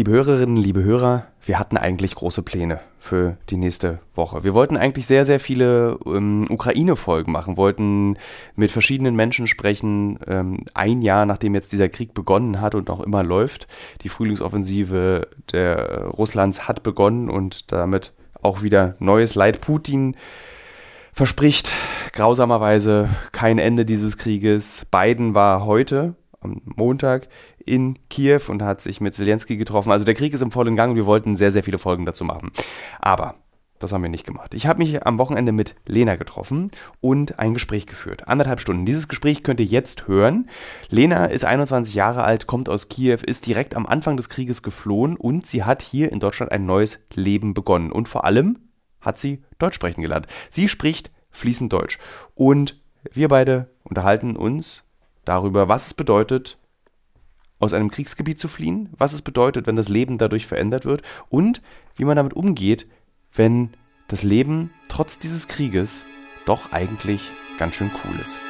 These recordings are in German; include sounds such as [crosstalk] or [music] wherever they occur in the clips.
Liebe Hörerinnen, liebe Hörer, wir hatten eigentlich große Pläne für die nächste Woche. Wir wollten eigentlich sehr, sehr viele ähm, Ukraine-Folgen machen, wollten mit verschiedenen Menschen sprechen, ähm, ein Jahr nachdem jetzt dieser Krieg begonnen hat und noch immer läuft. Die Frühlingsoffensive der Russlands hat begonnen und damit auch wieder neues Leid. Putin verspricht grausamerweise kein Ende dieses Krieges. Biden war heute am Montag in Kiew und hat sich mit Zelensky getroffen. Also der Krieg ist im vollen Gang wir wollten sehr, sehr viele Folgen dazu machen. Aber das haben wir nicht gemacht. Ich habe mich am Wochenende mit Lena getroffen und ein Gespräch geführt. Anderthalb Stunden. Dieses Gespräch könnt ihr jetzt hören. Lena ist 21 Jahre alt, kommt aus Kiew, ist direkt am Anfang des Krieges geflohen und sie hat hier in Deutschland ein neues Leben begonnen. Und vor allem hat sie Deutsch sprechen gelernt. Sie spricht fließend Deutsch. Und wir beide unterhalten uns darüber, was es bedeutet, aus einem Kriegsgebiet zu fliehen, was es bedeutet, wenn das Leben dadurch verändert wird und wie man damit umgeht, wenn das Leben trotz dieses Krieges doch eigentlich ganz schön cool ist.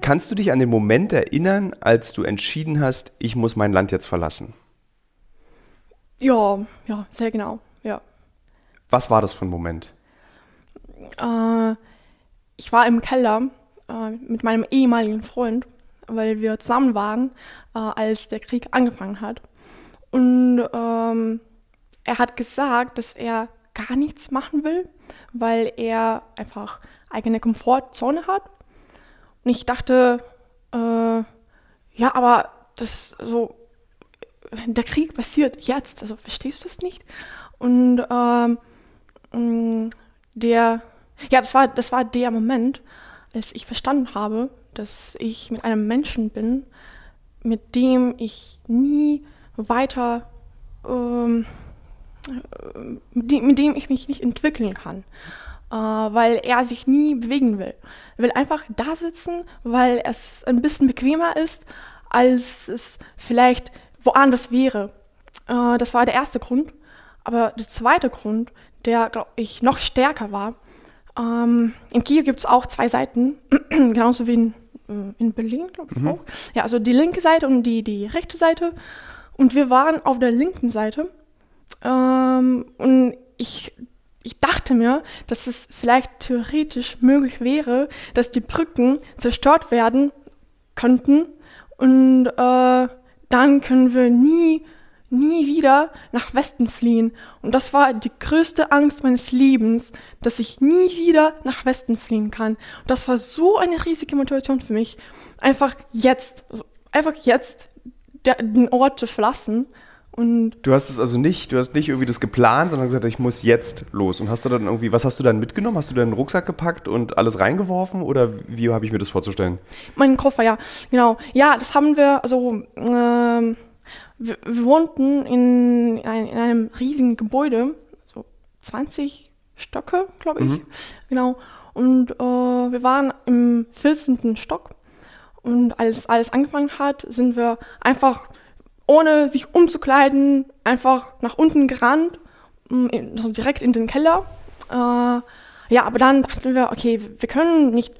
Kannst du dich an den Moment erinnern, als du entschieden hast, ich muss mein Land jetzt verlassen? Ja, ja, sehr genau, ja. Was war das für ein Moment? Äh, ich war im Keller äh, mit meinem ehemaligen Freund, weil wir zusammen waren, äh, als der Krieg angefangen hat. Und ähm, er hat gesagt, dass er gar nichts machen will, weil er einfach eigene Komfortzone hat und ich dachte, äh, ja, aber das so, der Krieg passiert jetzt, also verstehst du das nicht? Und ähm, mm, der, ja, das war, das war der Moment, als ich verstanden habe, dass ich mit einem Menschen bin, mit dem ich nie weiter, ähm, mit, dem, mit dem ich mich nicht entwickeln kann äh, weil er sich nie bewegen will. Er will einfach da sitzen, weil es ein bisschen bequemer ist, als es vielleicht woanders wäre. Äh, das war der erste Grund. Aber der zweite Grund, der, glaube ich, noch stärker war, ähm, in Kiew gibt es auch zwei Seiten, [clears throat] genauso wie in, äh, in Berlin, glaube ich mhm. auch. Ja, also die linke Seite und die, die rechte Seite. Und wir waren auf der linken Seite. Ähm, und ich ich dachte mir, dass es vielleicht theoretisch möglich wäre, dass die Brücken zerstört werden könnten und äh, dann können wir nie, nie wieder nach Westen fliehen. Und das war die größte Angst meines Lebens, dass ich nie wieder nach Westen fliehen kann. Und das war so eine riesige Motivation für mich, einfach jetzt, also einfach jetzt der, den Ort zu verlassen und du hast es also nicht, du hast nicht irgendwie das geplant, sondern gesagt, ich muss jetzt los. Und hast du dann irgendwie, was hast du dann mitgenommen? Hast du deinen Rucksack gepackt und alles reingeworfen? Oder wie habe ich mir das vorzustellen? Meinen Koffer, ja, genau. Ja, das haben wir, also ähm, wir, wir, wohnten in, in, einem riesigen Gebäude, so 20 Stöcke, glaube ich. Mhm. Genau. Und äh, wir waren im 14. Stock. Und als alles angefangen hat, sind wir einfach ohne sich umzukleiden, einfach nach unten gerannt, mm, also direkt in den Keller. Äh, ja, aber dann dachten wir, okay, wir können nicht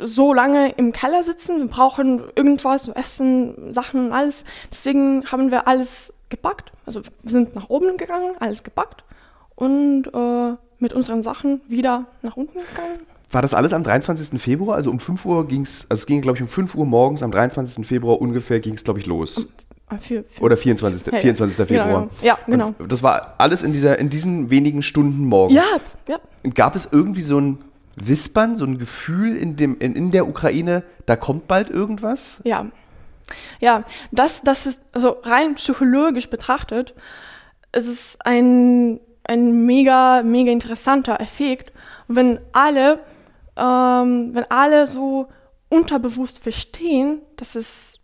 so lange im Keller sitzen, wir brauchen irgendwas, Essen, Sachen, alles. Deswegen haben wir alles gepackt. Also wir sind nach oben gegangen, alles gepackt und äh, mit unseren Sachen wieder nach unten gegangen. War das alles am 23. Februar? Also um 5 Uhr ging es, also es ging, glaube ich, um 5 Uhr morgens am 23. Februar ungefähr ging es, glaube ich, los. Ah, für, für Oder 24. Ja, 24. Februar. Genau, ja, genau. Und das war alles in, dieser, in diesen wenigen Stunden morgens. Ja, ja. Und gab es irgendwie so ein Wispern, so ein Gefühl in, dem, in, in der Ukraine, da kommt bald irgendwas? Ja. Ja, das, das ist, also rein psychologisch betrachtet, es ist ein, ein mega, mega interessanter Effekt, wenn alle, ähm, wenn alle so unterbewusst verstehen, dass es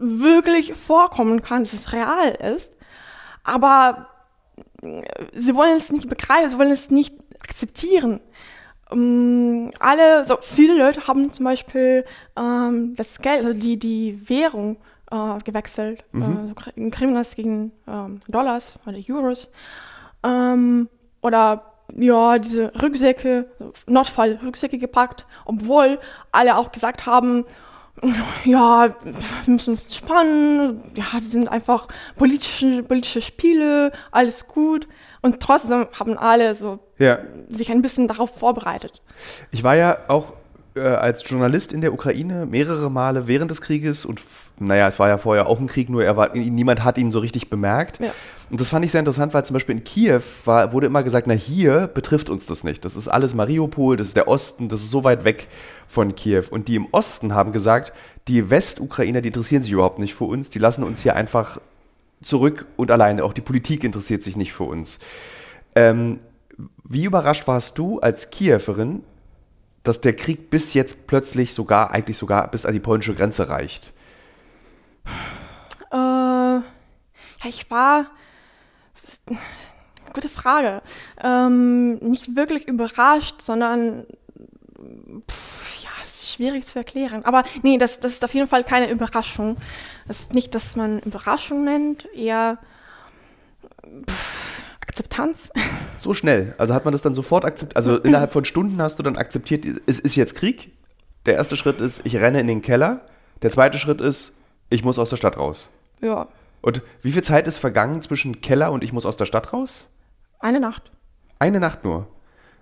wirklich vorkommen kann, dass es real ist, aber sie wollen es nicht begreifen, sie wollen es nicht akzeptieren. ähm, alle, so viele Leute haben zum Beispiel ähm, das Geld, also die, die Währung äh, gewechselt. Mhm. Äh, so Kriminals gegen ähm, Dollars oder Euros. Ähm, oder ja, diese Rücksäcke, Notfall-Rücksäcke gepackt, obwohl alle auch gesagt haben, ja, wir müssen uns spannen, ja, die sind einfach politische, politische Spiele, alles gut. Und trotzdem haben alle so ja. sich ein bisschen darauf vorbereitet. Ich war ja auch äh, als Journalist in der Ukraine mehrere Male während des Krieges und naja, es war ja vorher auch ein Krieg, nur er war, niemand hat ihn so richtig bemerkt. Ja. Und das fand ich sehr interessant, weil zum Beispiel in Kiew war, wurde immer gesagt, na hier betrifft uns das nicht. Das ist alles Mariupol, das ist der Osten, das ist so weit weg von Kiew. Und die im Osten haben gesagt, die Westukrainer, die interessieren sich überhaupt nicht für uns, die lassen uns hier einfach zurück und alleine. Auch die Politik interessiert sich nicht für uns. Ähm, wie überrascht warst du als Kiewerin, dass der Krieg bis jetzt plötzlich sogar, eigentlich sogar bis an die polnische Grenze reicht? Äh, ja, ich war. gute Frage. Ähm, nicht wirklich überrascht, sondern. Pff, ja, das ist schwierig zu erklären. Aber nee, das, das ist auf jeden Fall keine Überraschung. Das ist nicht, dass man Überraschung nennt, eher. Pff, Akzeptanz. [laughs] So schnell. Also hat man das dann sofort akzeptiert? Also innerhalb von Stunden hast du dann akzeptiert, es ist jetzt Krieg. Der erste Schritt ist, ich renne in den Keller. Der zweite Schritt ist, ich muss aus der Stadt raus. Ja. Und wie viel Zeit ist vergangen zwischen Keller und ich muss aus der Stadt raus? Eine Nacht. Eine Nacht nur.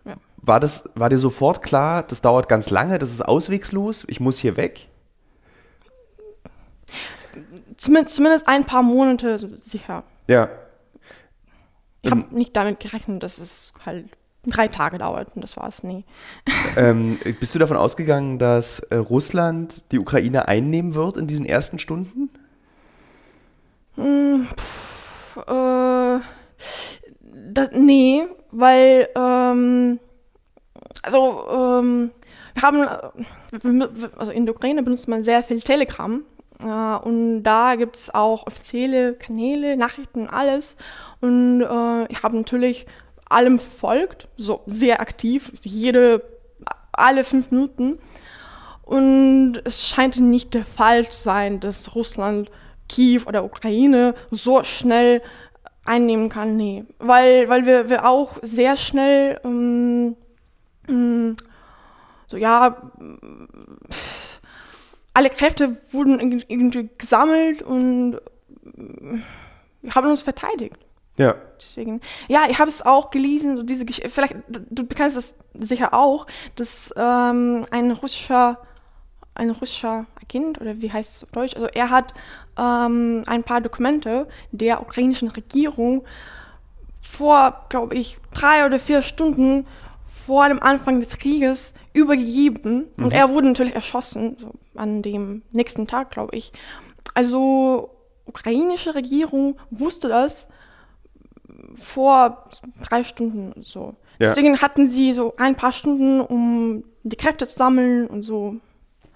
Ja. War, das, war dir sofort klar, das dauert ganz lange, das ist auswegslos, ich muss hier weg? Zumindest, zumindest ein paar Monate sicher. Ja. Ich habe nicht damit gerechnet, dass es halt drei Tage dauert und das war's. Nee. Ähm, bist du davon ausgegangen, dass äh, Russland die Ukraine einnehmen wird in diesen ersten Stunden? Hm, pff, äh, das, nee, weil ähm, also ähm, wir haben also in der Ukraine benutzt man sehr viel Telegram äh, und da gibt es auch offizielle Kanäle, Nachrichten, alles. Und äh, ich habe natürlich allem folgt, so sehr aktiv, jede, alle fünf Minuten. Und es scheint nicht der Fall zu sein, dass Russland Kiew oder Ukraine so schnell einnehmen kann. Nee, weil, weil wir, wir auch sehr schnell ähm, ähm, so ja alle Kräfte wurden irgendwie gesammelt und wir haben uns verteidigt. Ja. Deswegen, ja, ich habe es auch gelesen, so diese Geschichte, vielleicht, du kennst das sicher auch, dass ähm, ein russischer, ein russischer Agent, oder wie heißt es auf Deutsch, also er hat ähm, ein paar Dokumente der ukrainischen Regierung vor, glaube ich, drei oder vier Stunden vor dem Anfang des Krieges übergegeben. Mhm. Und er wurde natürlich erschossen, so an dem nächsten Tag, glaube ich. Also, ukrainische Regierung wusste das vor drei Stunden so. Ja. Deswegen hatten sie so ein paar Stunden, um die Kräfte zu sammeln und so.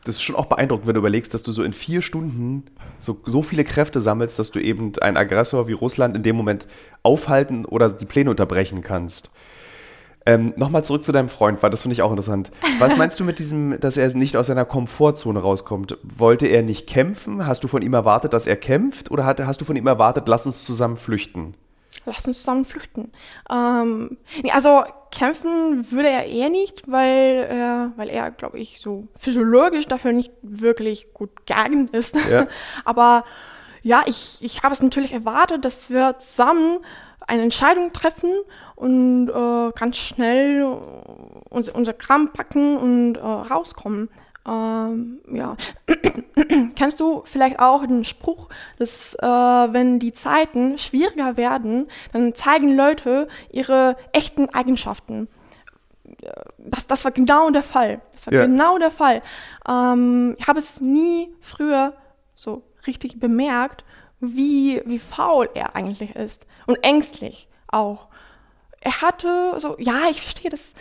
Das ist schon auch beeindruckend, wenn du überlegst, dass du so in vier Stunden so, so viele Kräfte sammelst, dass du eben einen Aggressor wie Russland in dem Moment aufhalten oder die Pläne unterbrechen kannst. Ähm, Nochmal zurück zu deinem Freund, weil das finde ich auch interessant. Was meinst du mit diesem, dass er nicht aus seiner Komfortzone rauskommt? Wollte er nicht kämpfen? Hast du von ihm erwartet, dass er kämpft? Oder hat, hast du von ihm erwartet, lass uns zusammen flüchten? lass uns zusammen flüchten. Ähm, nee, also kämpfen würde er eher nicht, weil, äh, weil er, glaube ich, so physiologisch dafür nicht wirklich gut geeignet ist. Ja. [laughs] Aber ja, ich, ich habe es natürlich erwartet, dass wir zusammen eine Entscheidung treffen und äh, ganz schnell unser, unser Kram packen und äh, rauskommen. Ähm, ja. [clears throat] Kennst du vielleicht auch den Spruch, dass äh, wenn die Zeiten schwieriger werden, dann zeigen Leute ihre echten Eigenschaften. Das, das war genau der Fall. Das war ja. genau der Fall. Ähm, ich habe es nie früher so richtig bemerkt, wie, wie faul er eigentlich ist. Und ängstlich auch. Er hatte so, ja, ich verstehe, dass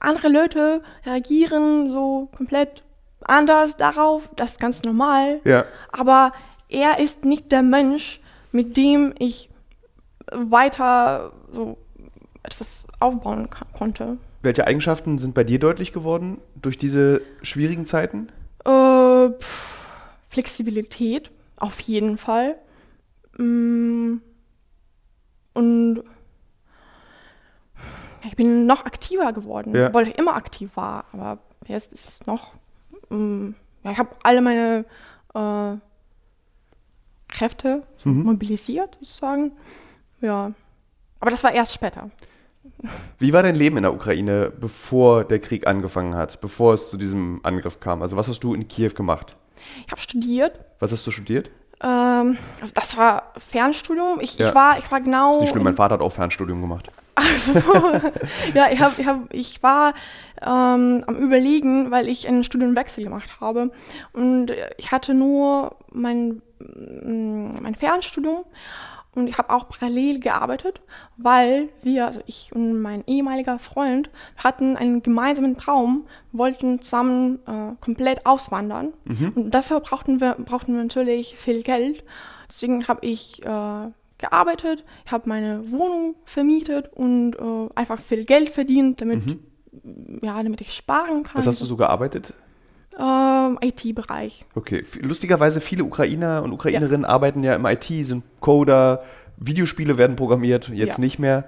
andere Leute reagieren so komplett anders darauf, das ist ganz normal. Ja. Aber er ist nicht der Mensch, mit dem ich weiter so etwas aufbauen konnte. welche Eigenschaften sind bei dir deutlich geworden durch diese schwierigen Zeiten? Äh, Flexibilität, auf jeden Fall. Mm, und ich bin noch aktiver geworden, Ja. obwohl ich immer aktiv war. Aber jetzt ist es noch. mm, ja, ich habe alle meine äh, Kräfte Mhm. mobilisiert, sozusagen. Ja. Aber das war erst später. Wie war dein Leben in der Ukraine, bevor der Krieg angefangen hat, bevor es zu diesem Angriff kam? Also was hast du in Kiew gemacht? Ich habe studiert. Was hast du studiert? Ähm, also das war Fernstudium. Ich, Ja. ich, war, ich war genau. Ist nicht schlimm, im- mein Vater hat auch Fernstudium gemacht. Also, [laughs] ja, ich, hab, ich, hab, ich war ähm, am Überlegen, weil ich einen Studienwechsel gemacht habe. Und ich hatte nur mein, mm, mein Fernstudium und ich habe auch parallel gearbeitet, weil wir, also ich und mein ehemaliger Freund, hatten einen gemeinsamen Traum, wollten zusammen äh, komplett auswandern. Und dafür brauchten wir, brauchten wir natürlich viel Geld. Deswegen habe ich äh, gearbeitet, ich habe meine Wohnung vermietet und äh, einfach viel Geld verdient, damit, ja, damit ich sparen kann. Was hast du so gearbeitet? Ähm, IT-Bereich. Okay, lustigerweise viele Ukrainer und Ukrainerinnen arbeiten ja im IT, sind Coder, Videospiele werden programmiert, jetzt Ja. nicht mehr.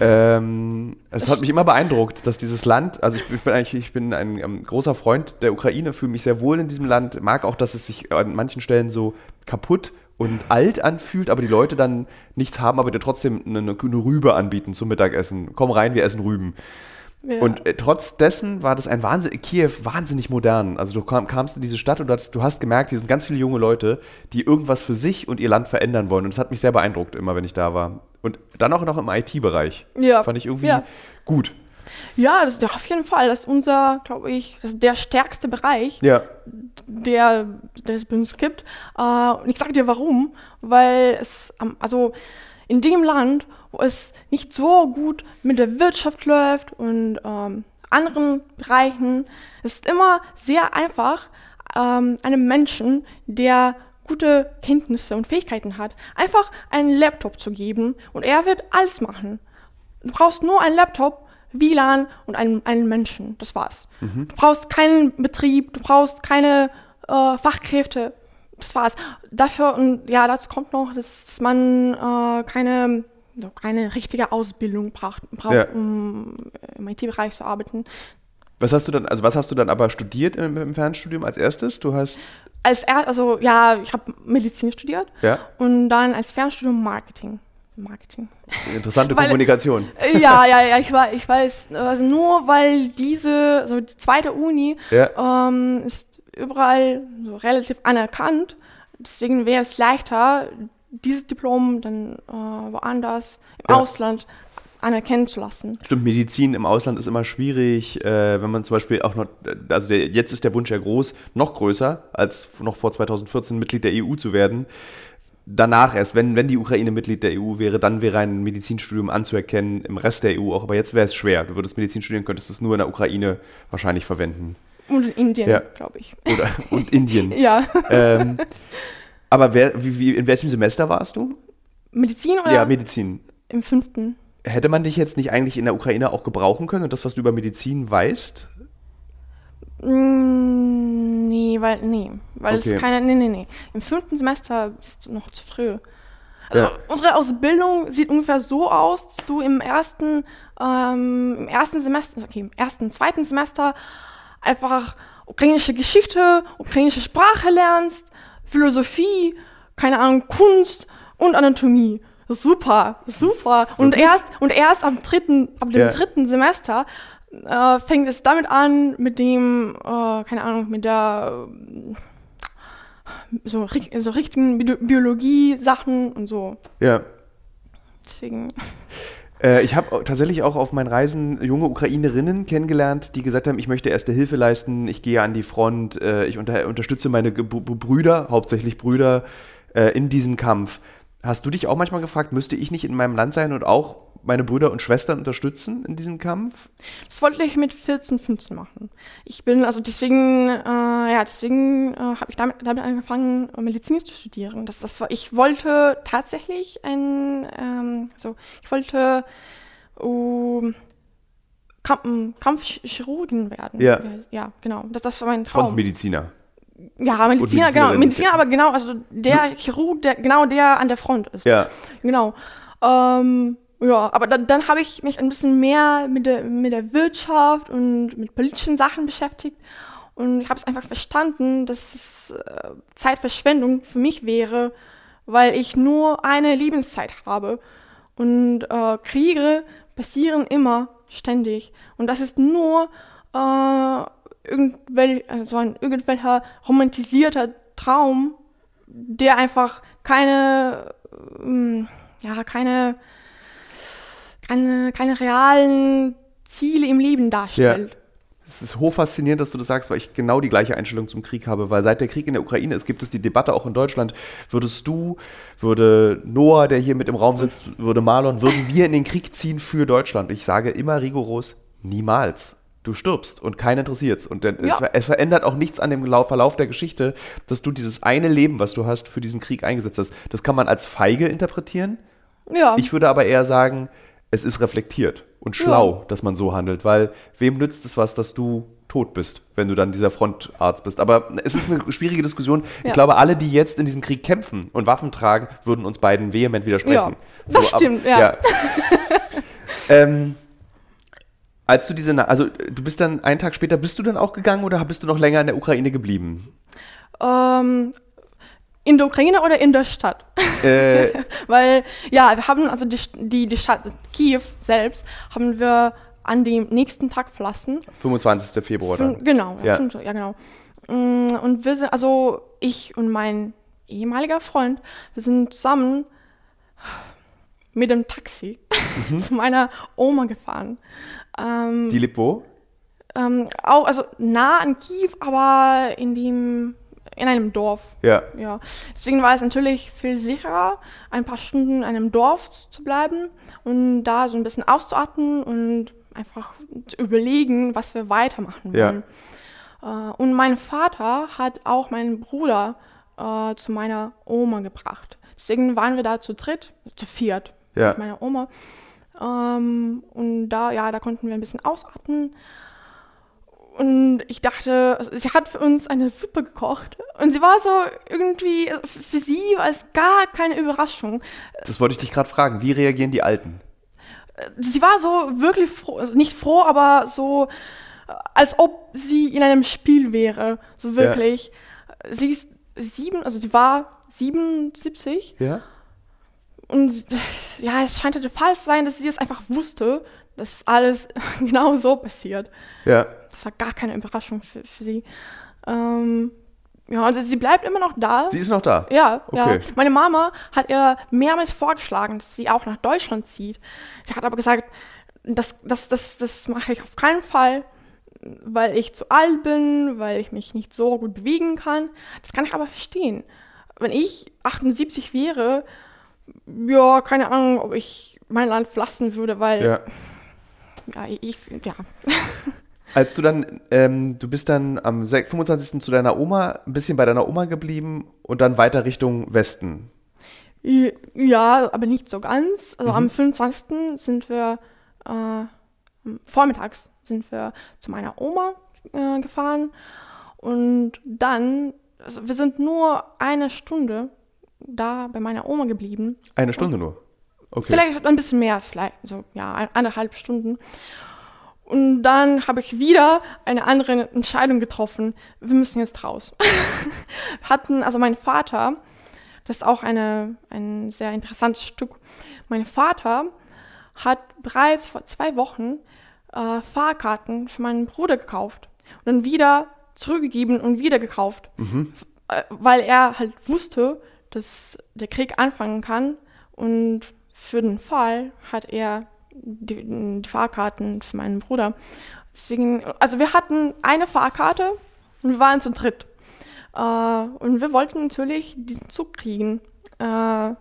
Ähm, es hat mich immer beeindruckt, dass dieses Land, also ich, ich bin eigentlich, ich bin ein, ähm, großer Freund der Ukraine, fühle mich sehr wohl in diesem Land, mag auch, dass es sich an manchen Stellen so kaputt und alt anfühlt, aber die Leute dann nichts haben, aber dir trotzdem eine, eine Rübe anbieten zum Mittagessen. Komm rein, wir essen Rüben. Ja. Und äh, trotz dessen war das ein Wahnsinn, Kiew wahnsinnig modern. Also du kam, kamst in diese Stadt und du hast, du hast gemerkt, hier sind ganz viele junge Leute, die irgendwas für sich und ihr Land verändern wollen. Und das hat mich sehr beeindruckt, immer wenn ich da war. Und dann auch noch im IT-Bereich. Ja. Fand ich irgendwie Ja. gut. Ja, das ist ja auf jeden Fall. Das ist unser, glaube ich, das der stärkste Bereich, Ja. der, der es bei uns gibt. Äh, und ich sage dir warum, weil es, also in dem Land, wo es nicht so gut mit der Wirtschaft läuft und ähm, anderen Bereichen, es ist immer sehr einfach, ähm, einem Menschen, der gute Kenntnisse und Fähigkeiten hat, einfach einen Laptop zu geben und er wird alles machen. Du brauchst nur einen Laptop, WLAN und einen, einen Menschen. Das war's. Du brauchst keinen Betrieb, du brauchst keine äh, Fachkräfte. Das war's. Dafür, und ja, dazu kommt noch, dass, dass man äh, keine, so keine richtige Ausbildung braucht, braucht Ja. um im IT-Bereich zu arbeiten. Was hast du dann, also was hast du dann aber studiert im, im Fernstudium als erstes? Du hast, Als er, also ja, ich habe Medizin studiert ja, und dann als Fernstudium Marketing. Marketing. interessante [laughs] Weil- Kommunikation. Äh, ja, ja, ja, ich, war, ich weiß. Also nur weil diese, so die zweite Uni Ja. ähm, ist überall so relativ anerkannt. Deswegen wäre es leichter, dieses Diplom dann äh, woanders im Ja. Ausland anerkennen zu lassen. Stimmt, Medizin im Ausland ist immer schwierig, äh, wenn man zum Beispiel auch noch, also der, jetzt ist der Wunsch ja groß, noch größer, als noch vor 2014 Mitglied der EU zu werden. Danach erst, wenn, wenn die Ukraine Mitglied der EU wäre, dann wäre ein Medizinstudium anzuerkennen im Rest der EU auch. Aber jetzt wäre es schwer. Du würdest Medizin studieren, könntest es nur in der Ukraine wahrscheinlich verwenden. Und in Indien, Ja. glaube ich. Oder, und Indien. [laughs] Ja. ähm, aber wer, wie, wie, in welchem Semester warst du? Medizin oder Ja, Medizin. im fünften? Hätte man dich jetzt nicht eigentlich in der Ukraine auch gebrauchen können und das, was du über Medizin weißt? Mm, nee, weil, nee, weil Okay. es keine, nee, nee, nee. Im fünften Semester ist es noch zu früh. Also Ja. unsere Ausbildung sieht ungefähr so aus, dass du im ersten, ähm, im ersten Semester, okay, im ersten, zweiten Semester einfach ukrainische Geschichte, ukrainische Sprache lernst, Philosophie, keine Ahnung, Kunst und Anatomie. Super, super. Und erst, und erst am dritten, ab dem Ja. dritten Semester äh, fängt es damit an, mit dem, äh, keine Ahnung, mit der so, so richtigen Bi Biologie-Sachen und so. Ja. Deswegen. Äh, ich habe tatsächlich auch auf meinen Reisen junge Ukrainerinnen kennengelernt, die gesagt haben, ich möchte erste Hilfe leisten, ich gehe an die Front, äh, ich unter, unterstütze meine Ge- Brüder, hauptsächlich Brüder, äh, in diesem Kampf. Hast du dich auch manchmal gefragt, müsste ich nicht in meinem Land sein und auch meine Brüder und Schwestern unterstützen in diesem Kampf? Das wollte ich mit 14, 15 machen. Ich bin, also deswegen, äh, ja, deswegen äh, habe ich damit, damit angefangen, Medizin zu studieren. Das, das war, ich wollte tatsächlich ein, ähm, so, ich wollte, um, Kamp Kampfchirurgin werden. Ja. Ja, genau. Das, das war mein Traum. Frontmediziner. Ja, Mediziner, genau. Mediziner, aber genau, also der Chirurg, der genau der an der Front ist. Ja. Genau. Ähm, ja, aber dann, dann habe ich mich ein bisschen mehr mit der, mit der Wirtschaft und mit politischen Sachen beschäftigt. Und ich habe es einfach verstanden, dass es äh, Zeitverschwendung für mich wäre, weil ich nur eine Lebenszeit habe. Und äh, Kriege passieren immer, ständig. Und das ist nur äh, irgendwel, äh, so ein irgendwelcher romantisierter Traum, der einfach keine, ähm, ja, keine, keine, keine realen Ziele im Leben darstellt. Es ist hochfaszinierend, dass du das sagst, weil ich genau die gleiche Einstellung zum Krieg habe, weil seit der Krieg in der Ukraine ist, gibt es die Debatte auch in Deutschland, würdest du, würde Noah, der hier mit im Raum sitzt, würde Marlon, würden wir in den Krieg ziehen für Deutschland? Ich sage immer rigoros, niemals. Du stirbst und keiner interessiert's. Und Ja. es, es verändert auch nichts an dem Lau- Verlauf der Geschichte, dass du dieses eine Leben, was du hast, für diesen Krieg eingesetzt hast. Das kann man als feige interpretieren. Ja, Ich würde aber eher sagen, es ist reflektiert und schlau, dass man so handelt, weil wem nützt es was, dass du tot bist, wenn du dann dieser Frontarzt bist. Aber es ist eine schwierige Diskussion. Ich Ja. glaube, alle, die jetzt in diesem Krieg kämpfen und Waffen tragen, würden uns beiden vehement widersprechen. Ja, das stimmt, ja. [laughs] ähm, als du diese, also du bist dann einen Tag später, bist du dann auch gegangen oder bist du noch länger in der Ukraine geblieben? ähm, in der Ukraine oder in der Stadt? Äh, [laughs] Weil, ja, wir haben also die, die, die Stadt Kiew selbst haben wir an dem nächsten Tag verlassen. 25. Februar dann. Genau, Ja. ja genau. Mm, Und wir sind, also ich und mein ehemaliger Freund, wir sind zusammen mit dem Taxi Mhm. [laughs] zu meiner Oma gefahren. Ähm, Die lebt wo? ähm, auch, also nah an Kiew, aber in dem, in einem Dorf. Ja. Ja, deswegen war es natürlich viel sicherer, ein paar Stunden in einem Dorf zu bleiben und da so ein bisschen auszuatmen und einfach zu überlegen, was wir weitermachen wollen. Äh, und mein Vater hat auch meinen Bruder äh, zu meiner Oma gebracht. Deswegen waren wir da zu dritt, zu viert Ja. mit meiner Oma. Ähm, und da, ja, da konnten wir ein bisschen ausatmen. Und ich dachte, sie hat für uns eine Suppe gekocht. Und sie war so irgendwie, für sie war es gar keine Überraschung. Das wollte ich dich gerade fragen. Wie reagieren die Alten? Sie war so wirklich froh, also nicht froh, aber so, als ob sie in einem Spiel wäre. So wirklich. Sie ist sieben, also sie war 77 Ja. Und ja, es scheint der Fall zu sein, dass sie es einfach wusste, dass alles [laughs] genau so passiert. Ja. Das war gar keine Überraschung für, für sie. Ähm, ja, also sie bleibt immer noch da. Sie ist noch da. ja, Okay. ja. Meine Mama hat ihr mehrmals vorgeschlagen, dass sie auch nach Deutschland zieht. Sie hat aber gesagt, das, das, das, das mache ich auf keinen Fall, weil ich zu alt bin, weil ich mich nicht so gut bewegen kann. Das kann ich aber verstehen. Wenn ich 78 wäre, ja, keine Ahnung, ob ich mein Land verlassen würde, weil Ja. ja, ich, ja. [laughs] Als du dann, ähm, du bist dann am se- 25. zu deiner Oma, ein bisschen bei deiner Oma geblieben und dann weiter Richtung Westen. Ja, aber nicht so ganz. Also Mhm. am 25. sind wir, äh, vormittags sind wir zu meiner Oma äh, gefahren und dann, also wir sind nur eine Stunde da bei meiner Oma geblieben. Eine Stunde nur. Okay. Vielleicht ein bisschen mehr, vielleicht so, ja, ein- eineinhalb Stunden. Und dann habe ich wieder eine andere Entscheidung getroffen. Wir müssen jetzt raus. [laughs] Hatten, also mein Vater, das ist auch eine, ein sehr interessantes Stück. Mein Vater hat bereits vor zwei Wochen äh, Fahrkarten für meinen Bruder gekauft und dann wieder zurückgegeben und wieder gekauft, F- äh, weil er halt wusste, dass der Krieg anfangen kann und für den Fall hat er die, die Fahrkarten für meinen Bruder. Deswegen, also wir hatten eine Fahrkarte und wir waren zu dritt. Äh, und wir wollten natürlich diesen Zug kriegen. Äh,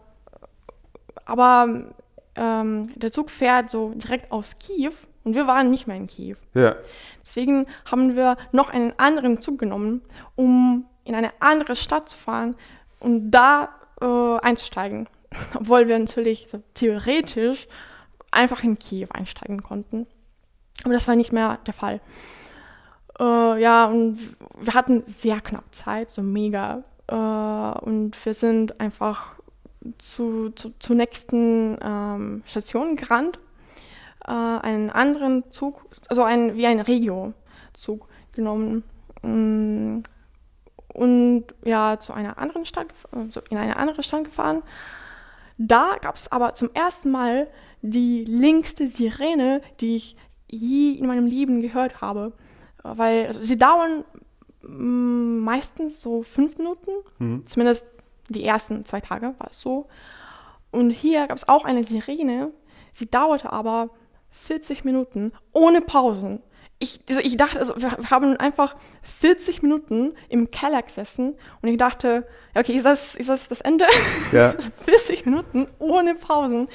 aber ähm, der Zug fährt so direkt aus Kiew und wir waren nicht mehr in Kiew. Ja. Deswegen haben wir noch einen anderen Zug genommen, um in eine andere Stadt zu fahren und da äh, einzusteigen. [laughs] Obwohl wir natürlich so theoretisch einfach in Kiew einsteigen konnten. Aber das war nicht mehr der Fall. Äh, ja, und wir hatten sehr knapp Zeit, so mega. Äh, und wir sind einfach zu, zu, zur nächsten ähm, Station gerannt. Äh, einen anderen Zug, also ein, wie ein Regio-Zug genommen. Mm, und ja, zu einer anderen Stadt, also in eine andere Stadt gefahren. Da gab es aber zum ersten Mal die längste Sirene, die ich je in meinem Leben gehört habe. Weil also sie dauern mm, meistens so fünf Minuten, mhm. zumindest die ersten zwei Tage war es so. Und hier gab es auch eine Sirene, sie dauerte aber 40 Minuten ohne Pausen. Ich, also ich dachte, also wir haben einfach 40 Minuten im Keller gesessen und ich dachte, okay, ist das ist das, das Ende? [laughs] Ja. 40 Minuten ohne Pausen.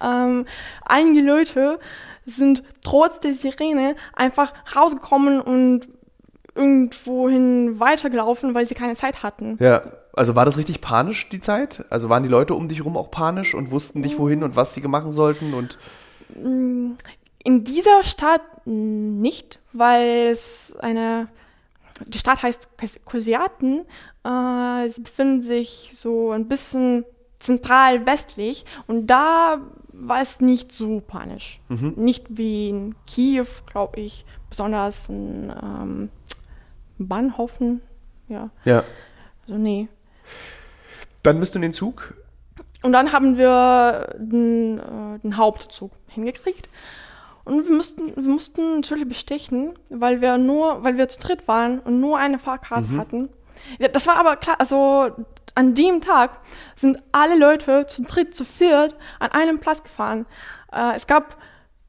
Ähm, einige Leute sind trotz der Sirene einfach rausgekommen und irgendwohin weitergelaufen, weil sie keine Zeit hatten. Ja, also war das richtig panisch, die Zeit? Also waren die Leute um dich rum auch panisch und wussten nicht, wohin und was sie machen sollten? Und mm, in dieser Stadt nicht, weil es eine, die Stadt heißt Kusiaten, äh, sie befinden sich so ein bisschen zentral westlich und da war es nicht so panisch. Mhm. Nicht wie in Kiew, glaube ich, besonders in ähm, Bahnhofen. Ja. Ja. Also nee. Dann bist du in den Zug? Und dann haben wir den, äh, den Hauptzug hingekriegt. Und wir mussten, wir mussten natürlich bestechen, weil wir nur, weil wir zu dritt waren und nur eine Fahrkarte mhm. hatten. Ja, das war aber klar, also an dem Tag sind alle Leute zu dritt, zu viert an einem Platz gefahren. Äh, es gab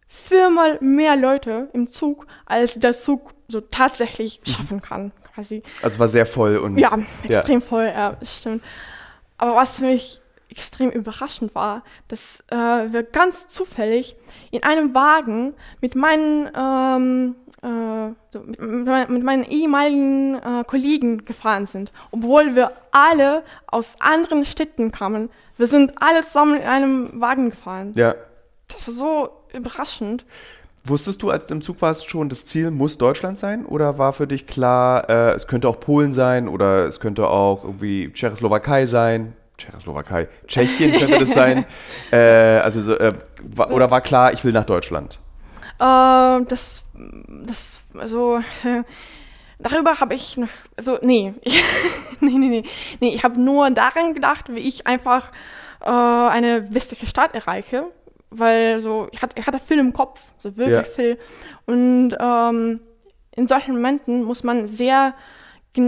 viermal mehr Leute im Zug, als der Zug so tatsächlich mhm. schaffen kann, quasi. Also es war sehr voll und. Ja, extrem ja. voll, ja, stimmt. Aber was für mich extrem überraschend war, dass äh, wir ganz zufällig in einem Wagen mit meinen ähm, äh, so mit, mit, meinen ehemaligen äh, Kollegen gefahren sind, obwohl wir alle aus anderen Städten kamen. Wir sind alle zusammen in einem Wagen gefahren. Ja. Das war so überraschend. Wusstest du, als du im Zug warst, schon, das Ziel muss Deutschland sein? Oder war für dich klar, äh, es könnte auch Polen sein oder es könnte auch irgendwie Tschechoslowakei sein? Tschechoslowakei, Tschechien könnte das sein. [laughs] Äh, also so, äh, war, oder war klar, ich will nach Deutschland? Äh, das, das, also, [laughs] darüber habe ich noch, also, nee, ich, [laughs] nee, nee, nee, nee, ich habe nur daran gedacht, wie ich einfach äh, eine westliche Stadt erreiche, weil so, ich hatte, ich hatte viel im Kopf, so wirklich ja. viel. Und ähm, in solchen Momenten muss man sehr,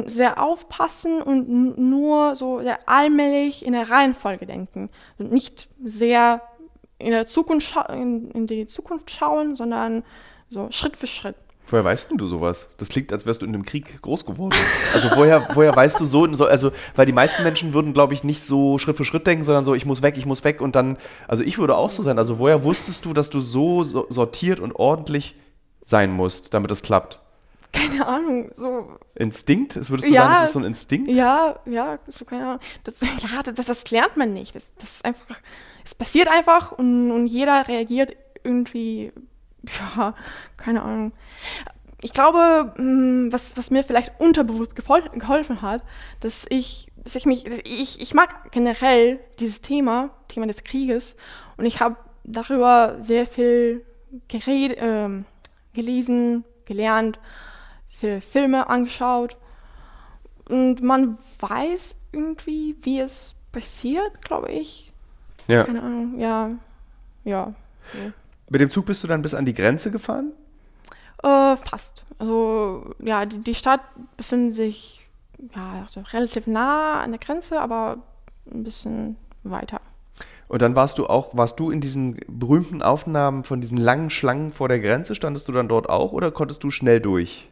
sehr aufpassen und nur so sehr allmählich in der Reihenfolge denken und nicht sehr in, der Zukunft in, in die Zukunft schauen, sondern so Schritt für Schritt. Woher weißt denn du sowas? Das klingt, als wärst du in einem Krieg groß geworden. Also woher, woher weißt du so, so, also, weil die meisten Menschen würden, glaube ich, nicht so Schritt für Schritt denken, sondern so, ich muss weg, ich muss weg und dann, also ich würde auch so sein. Also woher wusstest du, dass du so sortiert und ordentlich sein musst, damit es klappt? [laughs] Keine Ahnung, so. Instinkt? Würdest du ja, sagen, das ist so ein Instinkt? Ja, ja, so keine Ahnung. Das, ja, das, das lernt man nicht. Das, das ist einfach es passiert einfach und, und jeder reagiert irgendwie, ja, keine Ahnung. Ich glaube, mm, was, was mir vielleicht unterbewusst geholfen hat, dass ich, dass ich mich, ich, ich mag generell dieses Thema, Thema des Krieges, und ich habe darüber sehr viel gered, äh, gelesen, gelernt, viele Filme angeschaut. Und man weiß irgendwie, wie es passiert, glaube ich. Ja. Keine Ahnung, ja. Ja. Mit dem Zug bist du dann bis an die Grenze gefahren? Äh, fast. Also, ja, die, die Stadt befindet sich ja, also relativ nah an der Grenze, aber ein bisschen weiter. Und dann warst du auch, warst du in diesen berühmten Aufnahmen von diesen langen Schlangen vor der Grenze? Standest du dann dort auch oder konntest du schnell durch?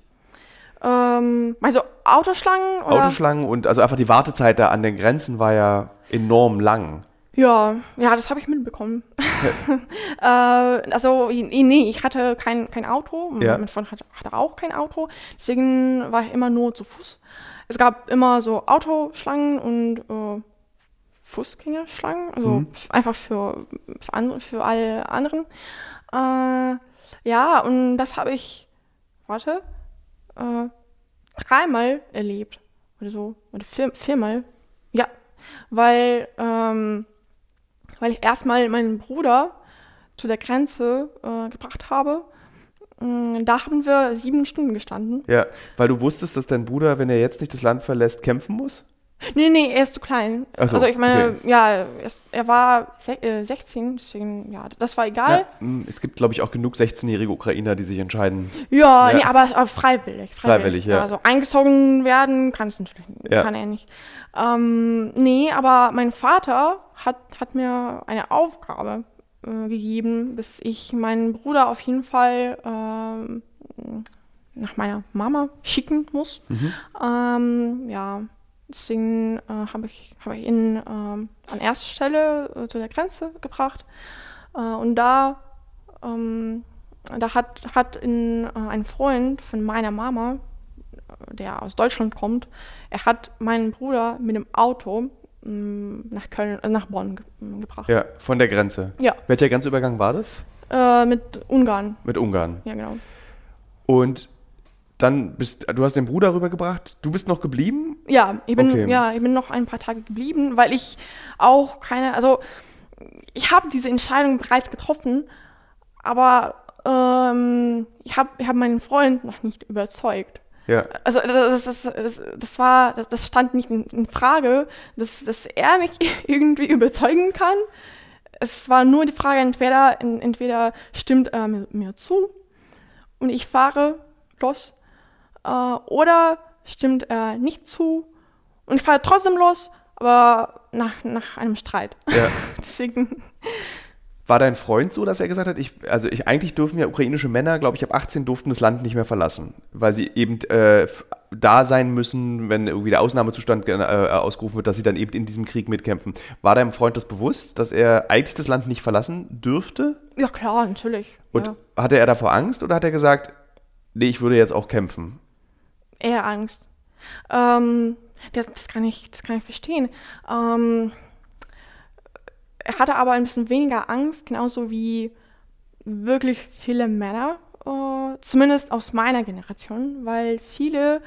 Ähm, also Autoschlangen? Oder? Autoschlangen und also einfach die Wartezeit da an den Grenzen war ja enorm lang. Ja, ja, das habe ich mitbekommen. [laughs] äh, also, nee, ich hatte kein, kein Auto. Ja. Mein Freund hatte, hatte auch kein Auto. Deswegen war ich immer nur zu Fuß. Es gab immer so Autoschlangen und äh, Fußgängerschlangen. Also mhm. einfach für, für, andere, für alle anderen. Äh, Ja, und das habe ich, warte, äh, dreimal erlebt. Oder so. Oder vier, viermal. Ja. Weil, ähm, weil ich erstmal meinen Bruder zu der Grenze äh, gebracht habe. Mm, Da haben wir sieben Stunden gestanden. Ja, weil du wusstest, dass dein Bruder, wenn er jetzt nicht das Land verlässt, kämpfen muss? Nee, nee, er ist zu klein. So, also ich meine, okay. ja, er, er war se äh, 16, deswegen, ja, das war egal. Ja, mm, es gibt, glaube ich, auch genug 16-jährige Ukrainer, die sich entscheiden. Ja, Ja. Nee, aber, aber freiwillig, Freiwillig, ja. Also eingezogen werden kann es natürlich Ja. kann er nicht. Ähm, nee, aber mein Vater hat, hat mir eine Aufgabe äh, gegeben, dass ich meinen Bruder auf jeden Fall ähm, nach meiner Mama schicken muss. Mhm. Ähm, ja, deswegen äh, habe ich, hab ich ihn ähm, an erster Stelle äh, zu der Grenze gebracht. Äh, und da, ähm, da hat, hat in, äh, ein Freund von meiner Mama, äh, der aus Deutschland kommt, er hat meinen Bruder mit dem Auto mh, nach Köln, äh, nach Bonn ge gebracht. Ja, von der Grenze. Ja, Welcher Grenzübergang war das? äh, mit Ungarn. Mit Ungarn. Ja, genau. Und dann bist du hast den Bruder rübergebracht. Du bist noch geblieben? Ja, ich bin, Okay. ja, ich bin noch ein paar Tage geblieben, weil ich auch keine, also ich habe diese Entscheidung bereits getroffen, aber ähm, ich habe ich hab meinen Freund noch nicht überzeugt. Ja. Also das, das, das, das war, das, das stand nicht in, in Frage, dass, dass er mich [laughs] irgendwie überzeugen kann. Es war nur die Frage, entweder, en- entweder stimmt er mir, mir zu und ich fahre los äh, oder stimmt er nicht zu und ich fahre trotzdem los, aber nach, nach einem Streit. ja. [laughs] Deswegen, War dein Freund so, dass er gesagt hat, ich, also ich, eigentlich dürfen ja ukrainische Männer, glaube ich, ab 18 durften das Land nicht mehr verlassen, weil sie eben äh, da sein müssen, wenn irgendwie der Ausnahmezustand äh, ausgerufen wird, dass sie dann eben in diesem Krieg mitkämpfen. War deinem Freund das bewusst, dass er eigentlich das Land nicht verlassen dürfte? ja klar, natürlich. Und ja. hatte er davor Angst oder hat er gesagt, nee, ich würde jetzt auch kämpfen? Eher Angst. Ähm, das, das, kann ich, das kann ich verstehen. Ähm, er hatte aber ein bisschen weniger Angst, genauso wie wirklich viele Männer, äh, zumindest aus meiner Generation, weil viele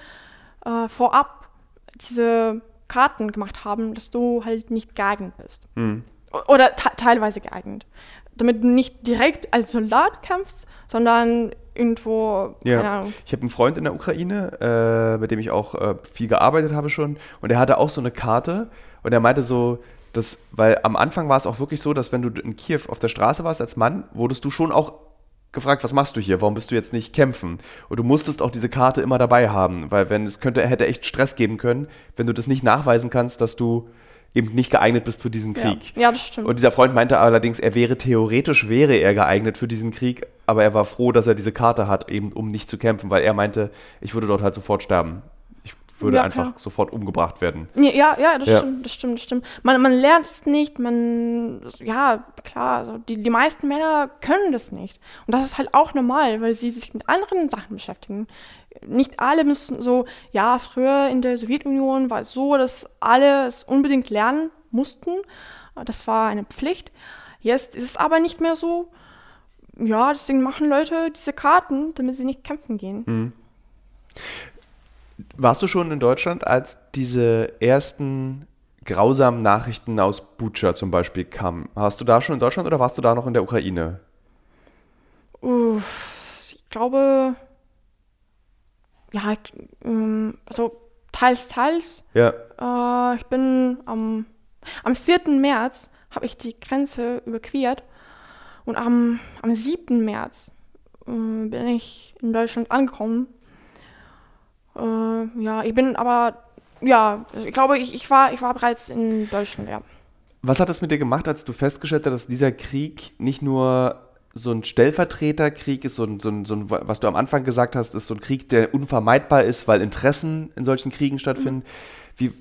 äh, vorab diese Karten gemacht haben, dass du halt nicht geeignet bist. Hm. O- Oder te- teilweise geeignet. Damit du nicht direkt als Soldat kämpfst, sondern irgendwo, Ja. Ich habe einen Freund in der Ukraine, äh, mit dem ich auch äh, viel gearbeitet habe schon. Und der hatte auch so eine Karte. Und er meinte so, dass, weil am Anfang war es auch wirklich so, dass wenn du in Kiew auf der Straße warst als Mann, wurdest du schon auch gefragt, was machst du hier? Warum bist du jetzt nicht kämpfen? Und du musstest auch diese Karte immer dabei haben, weil wenn es könnte, hätte echt Stress geben können, wenn du das nicht nachweisen kannst, dass du eben nicht geeignet bist für diesen Krieg. Ja, ja das stimmt. Und dieser Freund meinte allerdings, er wäre theoretisch wäre er geeignet für diesen Krieg, aber er war froh, dass er diese Karte hat, eben um nicht zu kämpfen, weil er meinte, ich würde dort halt sofort sterben. Ich würde Ja, einfach klar. sofort umgebracht werden. Ja, ja, das Ja. stimmt, das stimmt, das stimmt. Man, man lernt es nicht, man, ja, klar, also die, die meisten Männer können das nicht. Und das ist halt auch normal, weil sie sich mit anderen Sachen beschäftigen. Nicht alle müssen so, ja, früher in der Sowjetunion war es so, dass alle es unbedingt lernen mussten. Das war eine Pflicht. Jetzt ist es aber nicht mehr so. Ja, deswegen machen Leute diese Karten, damit sie nicht kämpfen gehen. Warst du schon in Deutschland, als diese ersten grausamen Nachrichten aus Bucha zum Beispiel kamen? Warst du da schon in Deutschland oder warst du da noch in der Ukraine? Uff, ich glaube, ja, also teils, teils. Ja. Äh, ich bin am, am 4. März habe ich die Grenze überquert und am, am 7. März äh, bin ich in Deutschland angekommen. Äh, ja, ich bin aber, ja, also ich glaube, ich, ich, war, ich war bereits in Deutschland, ja. Was hat das mit dir gemacht, als du festgestellt hast, dass dieser Krieg nicht nur so ein Stellvertreterkrieg ist, so ein, so ein, so ein, was du am Anfang gesagt hast, ist so ein Krieg, der unvermeidbar ist, weil Interessen in solchen Kriegen stattfinden. Wie,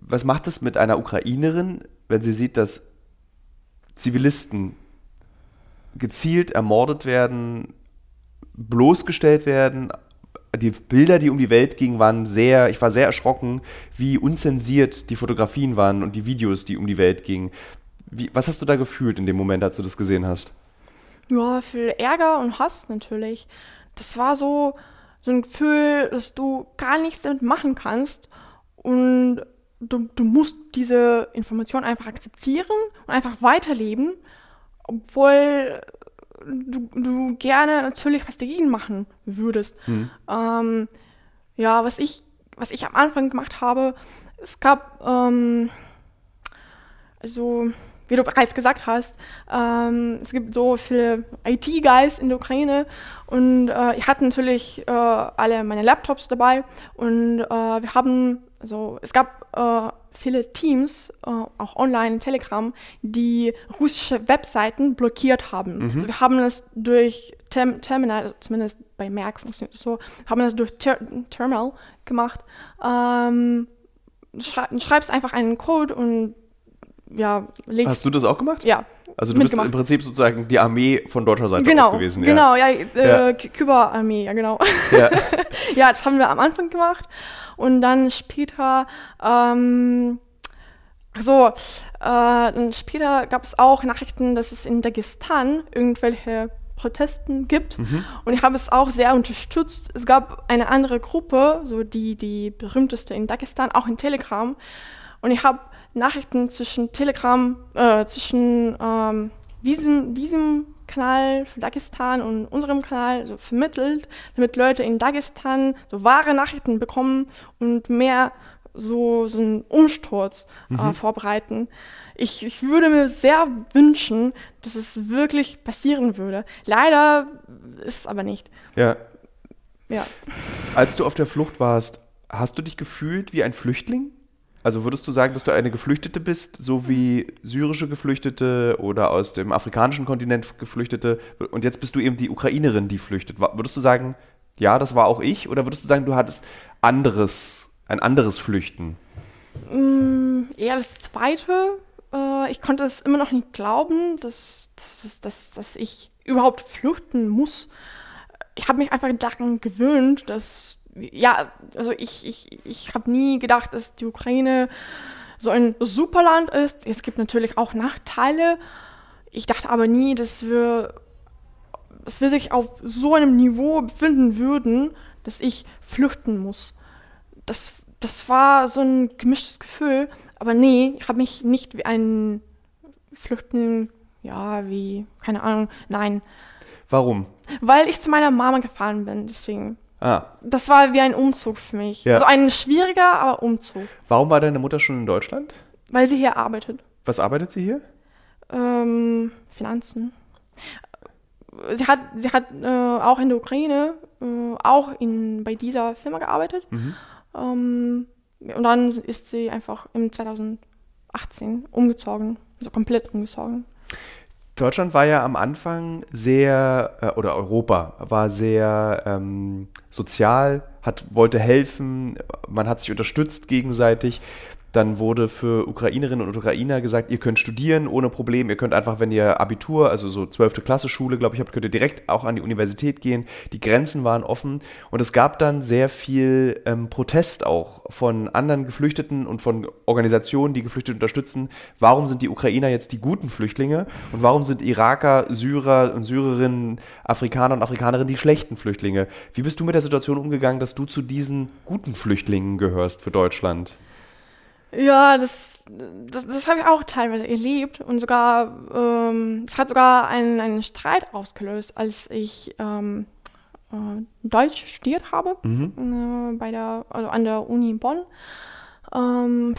was macht es mit einer Ukrainerin, wenn sie sieht, dass Zivilisten gezielt ermordet werden, bloßgestellt werden? Die Bilder, die um die Welt gingen, waren sehr, ich war sehr erschrocken, wie unzensiert die Fotografien waren und die Videos, die um die Welt gingen. Wie, was hast du da gefühlt in dem Moment, als du das gesehen hast? Ja, viel Ärger und Hass natürlich. Das war so, so ein Gefühl, dass du gar nichts damit machen kannst und du, du musst diese Information einfach akzeptieren und einfach weiterleben, obwohl du, du gerne natürlich was dagegen machen würdest. Mhm. Ähm, ja, was ich, was ich am Anfang gemacht habe, es gab, ähm, also wie du bereits gesagt hast, ähm, es gibt so viele IT-Guys in der Ukraine und äh, ich hatte natürlich äh, alle meine Laptops dabei und äh, wir haben, also es gab äh, viele Teams, äh, auch online, Telegram, die russische Webseiten blockiert haben. Mhm. Also wir haben das durch Term Terminal, also zumindest bei Merck funktioniert es so, haben das durch Ter Terminal gemacht. Ähm, schrei schreibst einfach einen Code und ja, legst. Hast du das auch gemacht? Ja. Also du bist im Prinzip sozusagen die Armee von deutscher Seite genau, aus gewesen. Genau, ja, äh, ja. Kuba-Armee, ja genau. Ja. [laughs] ja, das haben wir am Anfang gemacht und dann später, ähm, so, äh, dann später gab es auch Nachrichten, dass es in Dagestan irgendwelche Protesten gibt. Mhm. Und ich habe es auch sehr unterstützt. Es gab eine andere Gruppe, so die, die berühmteste in Dagestan, auch in Telegram. Und ich habe Nachrichten zwischen Telegram, äh, zwischen ähm, diesem, diesem Kanal für Dagestan und unserem Kanal so vermittelt, damit Leute in Dagestan so wahre Nachrichten bekommen und mehr so, so einen Umsturz äh, mhm. vorbereiten. Ich, ich würde mir sehr wünschen, dass es wirklich passieren würde. Leider ist es aber nicht. Ja. Ja. Als du auf der Flucht warst, hast du dich gefühlt wie ein Flüchtling? Also würdest du sagen, dass du eine Geflüchtete bist, so wie syrische Geflüchtete oder aus dem afrikanischen Kontinent Geflüchtete und jetzt bist du eben die Ukrainerin, die flüchtet. Würdest du sagen, ja, das war auch ich oder würdest du sagen, du hattest anderes, ein anderes Flüchten? Mm, eher das Zweite. Äh, ich konnte es immer noch nicht glauben, dass, dass, dass, dass ich überhaupt flüchten muss. Ich habe mich einfach daran gewöhnt, dass ja, also ich, ich, ich habe nie gedacht, dass die Ukraine so ein Superland ist. Es gibt natürlich auch Nachteile. Ich dachte aber nie, dass wir, dass wir sich auf so einem Niveau befinden würden, dass ich flüchten muss. Das, das war so ein gemischtes Gefühl. Aber nee, ich habe mich nicht wie ein Flüchten, ja, wie, keine Ahnung, nein. Warum? Weil ich zu meiner Mama gefahren bin, deswegen. Ah. Das war wie ein Umzug für mich. Ja. Also ein schwieriger, aber Umzug. Warum war deine Mutter schon in Deutschland? Weil sie hier arbeitet. Was arbeitet sie hier? Ähm, Finanzen. Sie hat, sie hat äh, auch in der Ukraine, äh, auch in, bei dieser Firma gearbeitet. Mhm. Ähm, und dann ist sie einfach im 2018 umgezogen, also komplett umgezogen. Deutschland war ja am Anfang sehr, äh, oder Europa war sehr ähm, sozial, hat, wollte helfen, man hat sich unterstützt gegenseitig. Dann wurde für Ukrainerinnen und Ukrainer gesagt, ihr könnt studieren ohne Problem. Ihr könnt einfach, wenn ihr Abitur, also so 12. Klasse Schule, glaube ich, habt, könnt ihr direkt auch an die Universität gehen. Die Grenzen waren offen und es gab dann sehr viel ähm, Protest auch von anderen Geflüchteten und von Organisationen, die Geflüchtete unterstützen. Warum sind die Ukrainer jetzt die guten Flüchtlinge und warum sind Iraker, Syrer und Syrerinnen, Afrikaner und Afrikanerinnen die schlechten Flüchtlinge? Wie bist du mit der Situation umgegangen, dass du zu diesen guten Flüchtlingen gehörst für Deutschland? Ja, das, das, das habe ich auch teilweise erlebt und sogar, ähm, es hat sogar einen, einen Streit ausgelöst, als ich ähm, äh, Deutsch studiert habe, mhm. äh, bei der, also an der Uni Bonn, ähm,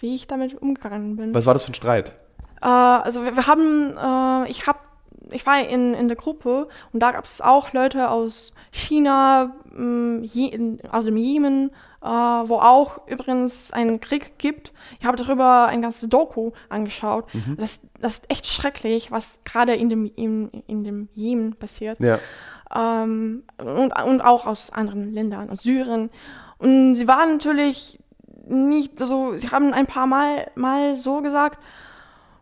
wie ich damit umgegangen bin. Was war das für ein Streit? Äh, also wir, wir haben, äh, ich habe ich war in, in der Gruppe und da gab es auch Leute aus China, ähm, je, aus dem Jemen, äh, wo auch übrigens einen Krieg gibt. Ich habe darüber ein ganzes Doku angeschaut. Mhm. Das, das ist echt schrecklich, was gerade in dem, in, in dem Jemen passiert. Ja. Ähm, und, und auch aus anderen Ländern, aus Syrien. Und sie waren natürlich nicht so, sie haben ein paar Mal, mal so gesagt,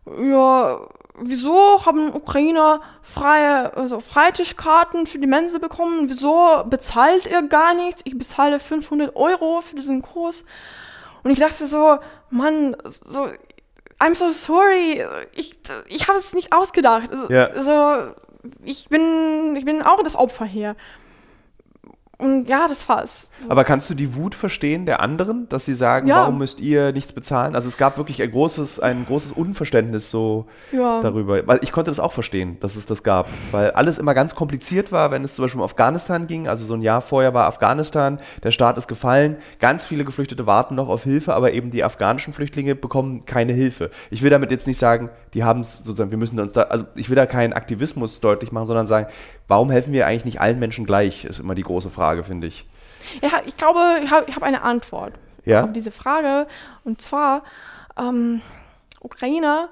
ja, wieso haben Ukrainer freie, also Freitischkarten für die Mensa bekommen? Wieso bezahlt ihr gar nichts? Ich bezahle 500 Euro für diesen Kurs. Und ich dachte so, Mann, so, I'm so sorry. Ich, ich habe es nicht ausgedacht. Also, ja. so, ich bin, ich bin auch das Opfer hier. Und ja, das war's. Aber kannst du die Wut verstehen der anderen, dass sie sagen, Ja. warum müsst ihr nichts bezahlen? Also es gab wirklich ein großes, ein großes Unverständnis so Ja. darüber. Weil ich konnte das auch verstehen, dass es das gab. Weil alles immer ganz kompliziert war, wenn es zum Beispiel um Afghanistan ging. Also so ein Jahr vorher war Afghanistan, der Staat ist gefallen, ganz viele Geflüchtete warten noch auf Hilfe, aber eben die afghanischen Flüchtlinge bekommen keine Hilfe. Ich will damit jetzt nicht sagen, die haben es sozusagen, wir müssen uns da, also ich will da keinen Aktivismus deutlich machen, sondern sagen, warum helfen wir eigentlich nicht allen Menschen gleich, ist immer die große Frage, finde ich. Ja, ich glaube, ich habe hab eine Antwort Ja? auf diese Frage. Und zwar, ähm, Ukrainer,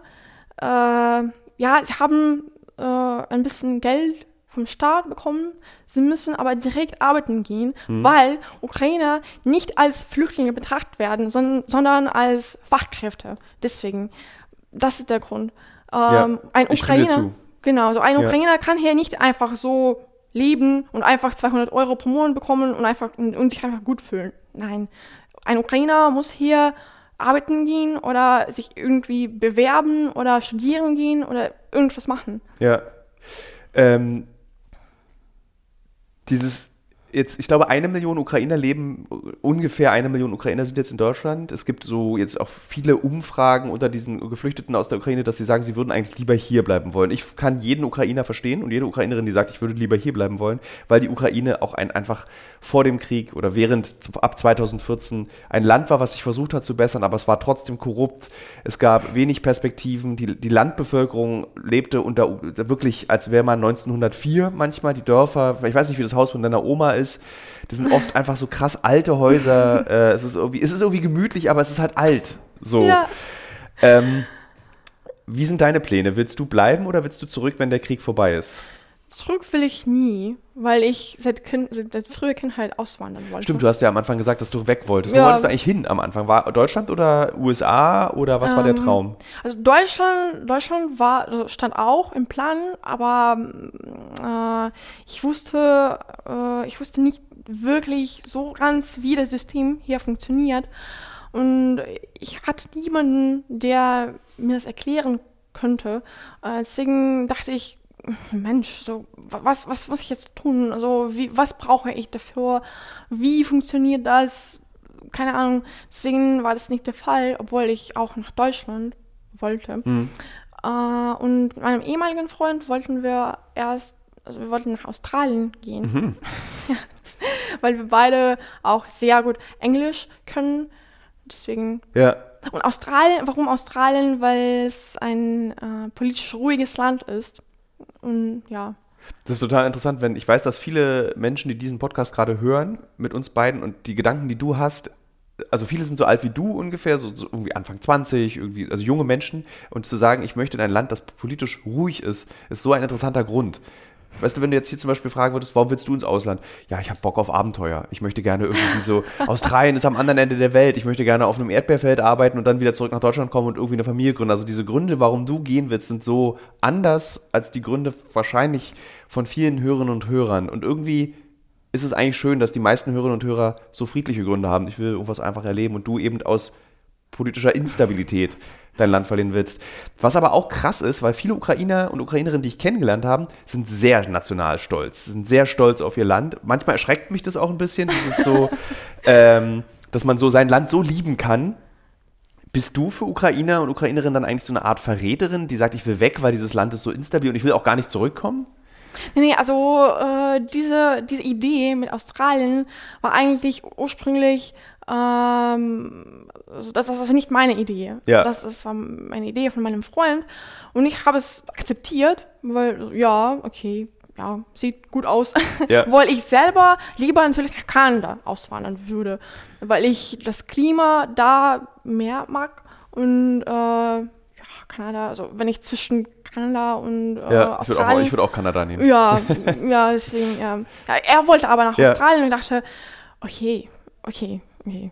äh, ja, sie haben äh, ein bisschen Geld vom Staat bekommen. Sie müssen aber direkt arbeiten gehen, weil Ukrainer nicht als Flüchtlinge betrachtet werden, sondern, sondern als Fachkräfte. Deswegen, das ist der Grund. Ähm, ein stimme dir Ukrainer, genau, so ein Ja. Ukrainer kann hier nicht einfach so leben und einfach 200 Euro pro Monat bekommen und, einfach, und, und sich einfach gut fühlen. Nein, ein Ukrainer muss hier arbeiten gehen oder sich irgendwie bewerben oder studieren gehen oder irgendwas machen. Ja. Ähm, dieses, jetzt, ich glaube, eine Million Ukrainer leben, ungefähr eine Million Ukrainer sind jetzt in Deutschland. Es gibt so jetzt auch viele Umfragen unter diesen Geflüchteten aus der Ukraine, dass sie sagen, sie würden eigentlich lieber hier bleiben wollen. Ich kann jeden Ukrainer verstehen und jede Ukrainerin, die sagt, ich würde lieber hier bleiben wollen, weil die Ukraine auch ein einfach vor dem Krieg oder während ab 2014 ein Land war, was sich versucht hat zu bessern, aber es war trotzdem korrupt. Es gab wenig Perspektiven. Die, die Landbevölkerung lebte unter wirklich, als wäre man 1904 manchmal. Die Dörfer, ich weiß nicht, wie das Haus von deiner Oma ist. Das sind oft einfach so krass alte Häuser. [laughs] äh, es, ist irgendwie, es ist irgendwie gemütlich, aber es ist halt alt. So. Ja. Ähm, wie sind deine Pläne? Willst du bleiben oder willst du zurück, wenn der Krieg vorbei ist? Zurück will ich nie, weil ich seit, kind, seit, früher Kindheit auswandern wollte. Stimmt, du hast ja am Anfang gesagt, dass du weg wolltest. Wo Ja. wolltest du eigentlich hin am Anfang? War Deutschland oder USA oder was war der Ähm, Traum? Also Deutschland, Deutschland war, also stand auch im Plan, aber äh, ich wusste, äh, ich wusste nicht wirklich so ganz, wie das System hier funktioniert. Und ich hatte niemanden, der mir das erklären könnte. Äh, deswegen dachte ich, Mensch, so was, was muss ich jetzt tun? Also wie, was brauche ich dafür? Wie funktioniert das? Keine Ahnung. Deswegen war das nicht der Fall, obwohl ich auch nach Deutschland wollte. Hm. Äh, und mit meinem ehemaligen Freund wollten wir erst, also wir wollten nach Australien gehen, Mhm. [laughs] weil wir beide auch sehr gut Englisch können. Deswegen Ja. und Australien, warum Australien? Weil es ein äh, politisch ruhiges Land ist. Und ja. Das ist total interessant, wenn ich weiß, dass viele Menschen, die diesen Podcast gerade hören, mit uns beiden und die Gedanken, die du hast, also viele sind so alt wie du ungefähr, so, so irgendwie Anfang 20, irgendwie, also junge Menschen. Und zu sagen, ich möchte in ein Land, das politisch ruhig ist, ist so ein interessanter Grund. Weißt du, wenn du jetzt hier zum Beispiel fragen würdest, warum willst du ins Ausland? Ja, ich habe Bock auf Abenteuer. Ich möchte gerne irgendwie so, [laughs] Australien ist am anderen Ende der Welt. Ich möchte gerne auf einem Erdbeerfeld arbeiten und dann wieder zurück nach Deutschland kommen und irgendwie eine Familie gründen. Also diese Gründe, warum du gehen willst, sind so anders als die Gründe wahrscheinlich von vielen Hörerinnen und Hörern. Und irgendwie ist es eigentlich schön, dass die meisten Hörerinnen und Hörer so friedliche Gründe haben. Ich will irgendwas einfach erleben und du eben aus politischer Instabilität dein Land verlieren willst. Was aber auch krass ist, weil viele Ukrainer und Ukrainerinnen, die ich kennengelernt habe, sind sehr national stolz, sind sehr stolz auf ihr Land. Manchmal erschreckt mich das auch ein bisschen, dieses so, [laughs] ähm, dass man so sein Land so lieben kann. Bist du für Ukrainer und Ukrainerinnen dann eigentlich so eine Art Verräterin, die sagt, ich will weg, weil dieses Land ist so instabil und ich will auch gar nicht zurückkommen? Nee, nee, also äh, diese, diese Idee mit Australien war eigentlich ursprünglich, ähm, also das, das ist nicht meine Idee. Ja. Das, das war eine Idee von meinem Freund und ich habe es akzeptiert, weil ja, okay, ja, sieht gut aus. [laughs] Ja. weil ich selber lieber natürlich nach Kanada auswandern würde, weil ich das Klima da mehr mag und äh, ja, Kanada, also wenn ich zwischen Kanada und äh, Ja, ich würde auch, Australien ich würd auch Kanada nehmen. ja, [laughs] ja, deswegen, ja. Er wollte aber nach. Australien und dachte, okay, okay, okay.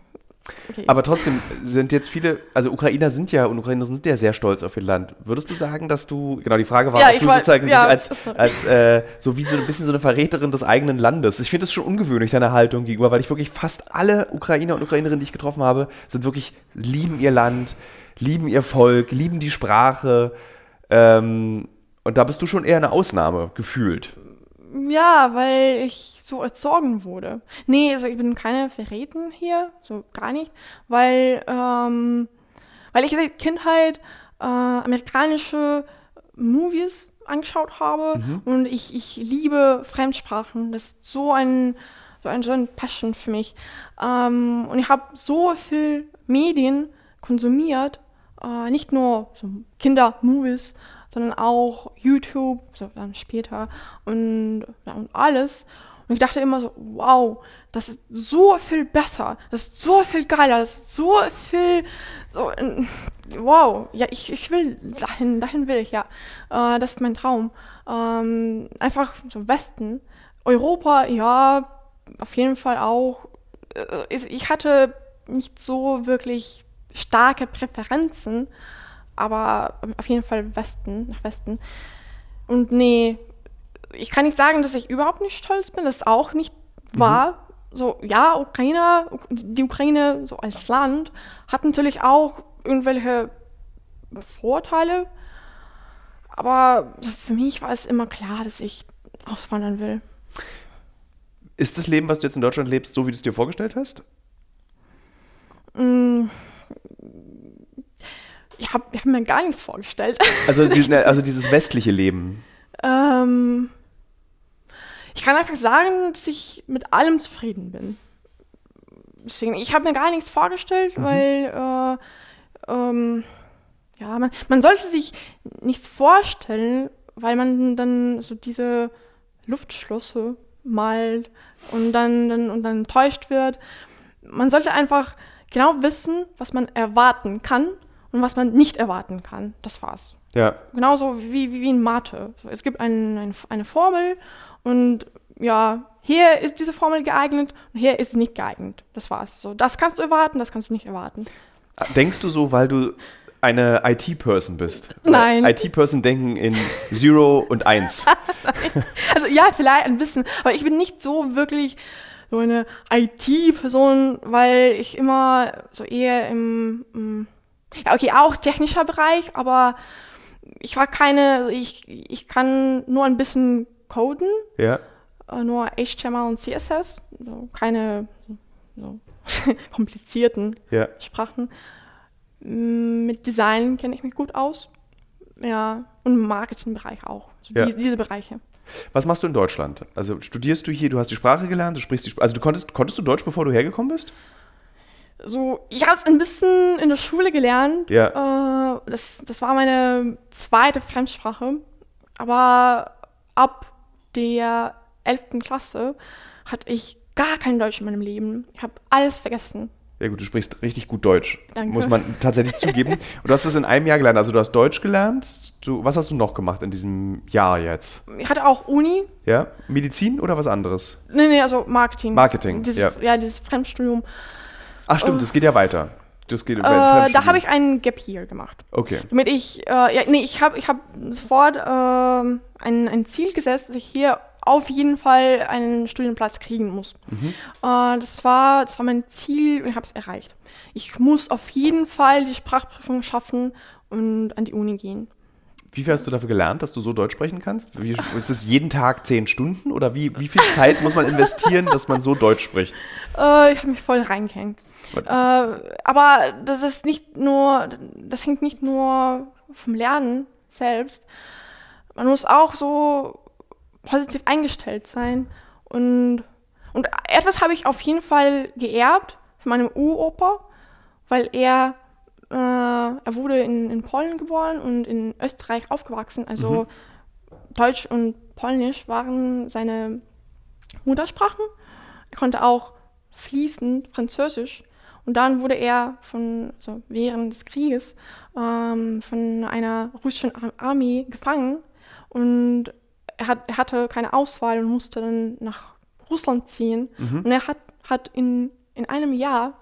Okay. Aber trotzdem sind jetzt viele, also Ukrainer sind ja und Ukrainer sind ja sehr stolz auf ihr Land. Würdest du sagen, dass du, genau, die Frage war, Ja, ob du war- sozusagen ja, als, als äh, so wie so ein bisschen so eine Verräterin des eigenen Landes. Ich finde das schon ungewöhnlich, deine Haltung gegenüber, weil ich wirklich fast alle Ukrainer und Ukrainerinnen, die ich getroffen habe, sind wirklich, lieben ihr Land, lieben ihr Volk, lieben die Sprache. Ähm, Und da bist du schon eher eine Ausnahme gefühlt. Ja, weil ich so erzogen wurde. Nee, also ich bin keine Verräten hier, so gar nicht, weil, ähm, weil ich in der Kindheit äh, amerikanische Movies angeschaut habe mhm. und ich, ich liebe Fremdsprachen. Das ist so ein, so ein, so ein Passion für mich. Ähm, und ich habe so viel Medien konsumiert, äh, nicht nur so Kindermovies, sondern auch YouTube, so dann später und, ja, und alles. Und ich dachte immer so, wow, das ist so viel besser, das ist so viel geiler, das ist so viel, so, wow, ja, ich, ich will dahin, dahin will ich, ja. Äh, das ist mein Traum. Ähm, einfach so Westen. Europa, ja, auf jeden Fall auch. Äh, ich hatte nicht so wirklich starke Präferenzen, aber auf jeden Fall Westen, nach Westen. Und nee, ich kann nicht sagen, dass ich überhaupt nicht stolz bin, das auch nicht mhm. wahr. So, ja, Ukraine, die Ukraine so als Land hat natürlich auch irgendwelche Vorteile, aber für mich war es immer klar, dass ich auswandern will. Ist das Leben, was du jetzt in Deutschland lebst, so wie du es dir vorgestellt hast? Mm, ich habe hab mir gar nichts vorgestellt. Also, [laughs] also dieses westliche Leben. Ähm, ich kann einfach sagen, dass ich mit allem zufrieden bin. Deswegen, ich habe mir gar nichts vorgestellt, mhm. weil äh, ähm, ja, man, man sollte sich nichts vorstellen, weil man dann so diese Luftschlösser malt und dann, dann, und dann enttäuscht wird. Man sollte einfach genau wissen, was man erwarten kann und was man nicht erwarten kann. Das war's. Ja. Genauso wie, wie, wie in Mathe. Es gibt ein, ein, eine Formel und ja, hier ist diese Formel geeignet und hier ist sie nicht geeignet. Das war's. So, das kannst du erwarten, das kannst du nicht erwarten. Denkst du so, weil du eine IT-Person bist? Nein. IT-Person denken in Zero und Eins. [laughs] also ja, vielleicht ein bisschen, aber ich bin nicht so wirklich so eine IT-Person, weil ich immer so eher im, im ja, okay, auch technischer Bereich, aber ich war keine, also ich, ich kann nur ein bisschen coden. Ja. Äh, nur HTML und CSS, so keine so [laughs] komplizierten ja. Sprachen. Mm, mit Design kenne ich mich gut aus. Ja, und im Marketingbereich auch. So ja. die, diese Bereiche. Was machst du in Deutschland? Also studierst du hier, du hast die Sprache gelernt, du sprichst die Sprache. Also du konntest, konntest du Deutsch, bevor du hergekommen bist? so, ich habe es ein bisschen in der Schule gelernt. Ja. Äh, das, das war meine zweite Fremdsprache. Aber ab der 11. Klasse hatte ich gar kein Deutsch in meinem Leben. Ich habe alles vergessen. Ja gut, du sprichst richtig gut Deutsch. Danke. Muss man tatsächlich [laughs] zugeben. Und du hast das in einem Jahr gelernt. Also du hast Deutsch gelernt. Du, was hast du noch gemacht in diesem Jahr jetzt? Ich hatte auch Uni. Ja? Medizin oder was anderes? Nee, nee, also Marketing. Marketing, dieses, ja. Ja, dieses Fremdstudium. Ach stimmt, das geht ja weiter. Das geht äh, da habe ich einen Gap Year gemacht. Okay. Damit ich, äh, ja, nee, ich habe ich hab sofort äh, ein, ein Ziel gesetzt, dass ich hier auf jeden Fall einen Studienplatz kriegen muss. Mhm. Äh, das, war, das war mein Ziel und ich habe es erreicht. Ich muss auf jeden Fall die Sprachprüfung schaffen und an die Uni gehen. Wie viel hast du dafür gelernt, dass du so Deutsch sprechen kannst? Wie, ist es jeden Tag zehn Stunden oder wie, wie viel Zeit muss man investieren, dass man so Deutsch spricht? Äh, ich habe mich voll reingehängt. Äh, aber das ist nicht nur, das hängt nicht nur vom Lernen selbst. Man muss auch so positiv eingestellt sein. Und, und etwas habe ich auf jeden Fall geerbt von meinem Uropa, weil er, äh, er wurde in, in Polen geboren und in Österreich aufgewachsen. Also mhm. Deutsch und Polnisch waren seine Muttersprachen. Er konnte auch fließend Französisch. Und dann wurde er von, so während des Krieges ähm, von einer russischen Armee gefangen und er, hat, er hatte keine Auswahl und musste dann nach Russland ziehen. Mhm. Und er hat, hat in, in einem Jahr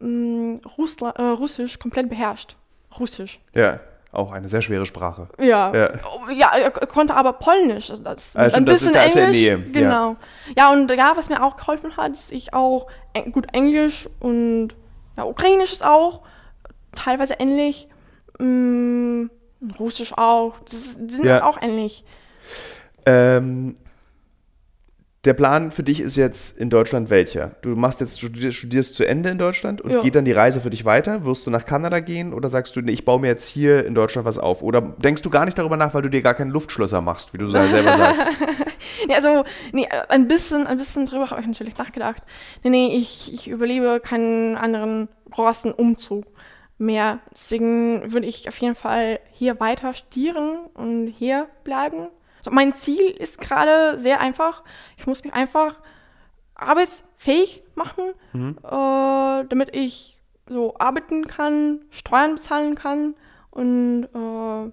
ähm, Russla, äh, Russisch komplett beherrscht. Russisch. Ja. Auch eine sehr schwere Sprache. Ja. Ja, ja er konnte aber Polnisch. Das, das also ein bisschen das ist, da Englisch. Ist. Genau. Ja. ja, und ja, was mir auch geholfen hat, ist ich auch gut Englisch und ja, Ukrainisch ist auch teilweise ähnlich. Mm, Russisch auch. Das, die sind Ja. auch ähnlich. Ähm, der Plan für dich ist jetzt in Deutschland welcher? Du machst jetzt studierst, studierst zu Ende in Deutschland und Ja. geht dann die Reise für dich weiter? Wirst du nach Kanada gehen oder sagst du, nee, ich baue mir jetzt hier in Deutschland was auf? Oder denkst du gar nicht darüber nach, weil du dir gar keinen Luftschlösser machst, wie du selber sagst? [laughs] Nee, also, nee, ein bisschen, ein bisschen drüber habe ich natürlich nachgedacht. Nee, nee, ich, ich überlebe keinen anderen großen Umzug mehr. Deswegen würde ich auf jeden Fall hier weiter studieren und hier bleiben. Mein Ziel ist gerade sehr einfach. Ich muss mich einfach arbeitsfähig machen, äh, damit ich so arbeiten kann, Steuern bezahlen kann und, äh,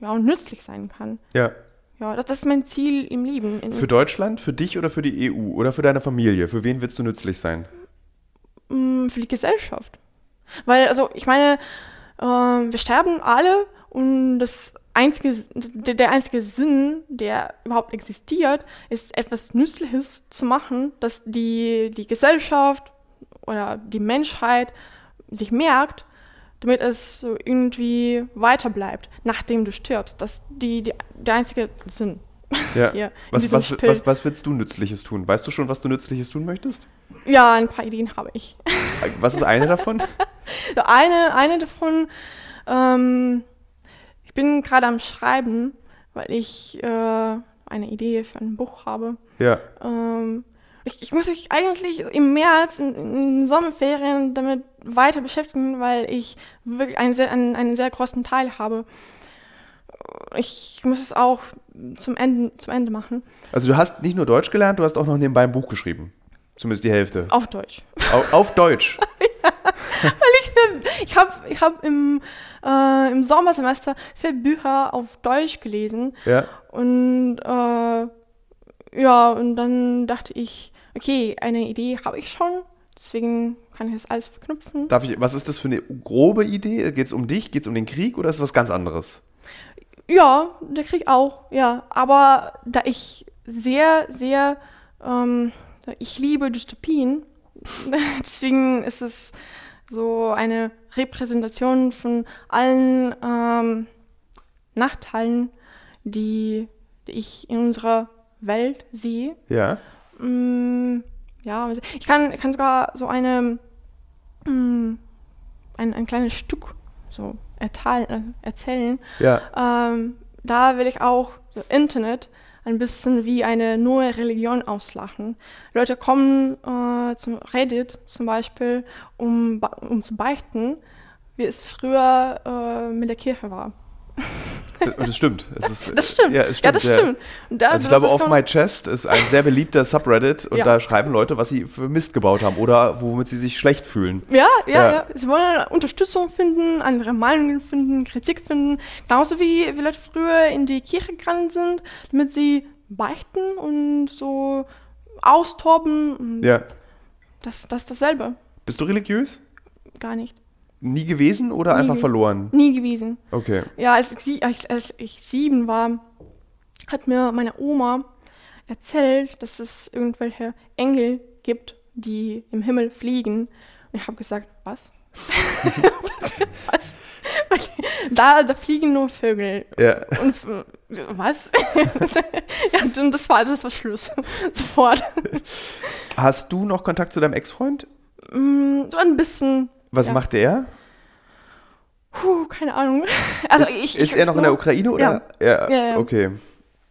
ja, und nützlich sein kann. Ja. Ja, das, das ist mein Ziel im Leben. Für Deutschland, für dich oder für die EU oder für deine Familie? Für wen willst du nützlich sein? Mm, für die Gesellschaft. Weil, also, ich meine, äh, wir sterben alle und das einzige, der, einzige Sinn, der überhaupt existiert, ist etwas Nützliches zu machen, dass die, die Gesellschaft oder die Menschheit sich merkt, damit es so irgendwie weiter bleibt, nachdem du stirbst. Das ist die, die, der einzige Sinn. Ja. [laughs] hier Was, was, was, was willst du Nützliches tun? Weißt du schon, was du Nützliches tun möchtest? Ja, ein paar Ideen habe ich. Was ist eine davon? [laughs] Eine, eine davon, ähm, ich bin gerade am Schreiben, weil ich äh, eine Idee für ein Buch habe. Ja. Ähm, ich, ich muss mich eigentlich im März, in, in den Sommerferien damit weiter beschäftigen, weil ich wirklich einen sehr, einen, einen sehr großen Teil habe. Ich muss es auch zum Ende, zum Ende machen, Also du hast nicht nur Deutsch gelernt, du hast auch noch nebenbei ein Buch geschrieben. Zumindest die Hälfte. auf Deutsch. Auf, auf Deutsch. [laughs] Ich habe ich hab im, äh, im Sommersemester vier Bücher auf Deutsch gelesen. Ja. Und äh, ja, und dann dachte ich, okay, eine Idee habe ich schon, deswegen kann ich das alles verknüpfen. Darf ich, was ist das für eine grobe Idee? Geht es um dich? Geht es um den Krieg oder ist es was ganz anderes? Ja, der Krieg auch, ja. Aber da ich sehr, sehr, ähm, ich liebe Dystopien, [laughs] deswegen ist es so eine Repräsentation von allen ähm, Nachteilen, die, die ich in unserer Welt sehe. Ja. Mm, ja, also ich kann, kann sogar so eine, mm, ein, ein kleines Stück so erteil, äh, erzählen. Ja. Ähm, da will ich auch so Internet ein bisschen wie eine neue Religion auslachen. Leute kommen äh, zum Reddit zum Beispiel, um, um zu beichten, wie es früher äh, mit der Kirche war. [laughs] Das stimmt. Ist, Das stimmt. Ja, es Ja, stimmt. das stimmt. Und da- Also ich glaube, Off My Chest ist ein sehr beliebter Subreddit und Ja. da schreiben Leute, was sie für Mist gebaut haben oder womit sie sich schlecht fühlen. Ja, ja, Ja. ja, Sie wollen Unterstützung finden, andere Meinungen finden, Kritik finden. Genauso wie, wie Leute früher in die Kirche gegangen sind, damit sie beichten und so austoben. Ja. Das, das ist dasselbe. Bist du religiös? Gar nicht. Nie gewesen oder Nie einfach ge- verloren? Nie gewesen. Okay. Ja, als ich, als, als ich sieben war, hat mir meine Oma erzählt, dass es irgendwelche Engel gibt, die im Himmel fliegen. Und ich habe gesagt, was? [laughs] was? Da, da fliegen nur Vögel. Ja. Und was? [laughs] ja, und das war, das war Schluss. [laughs] Sofort. Hast du noch Kontakt zu deinem Ex-Freund? Mm, So ein bisschen. Was Ja. macht er? Puh, keine Ahnung. [laughs] Also ich, Ist ich, er noch in der Ukraine oder? Ja. Ja, ja. Okay.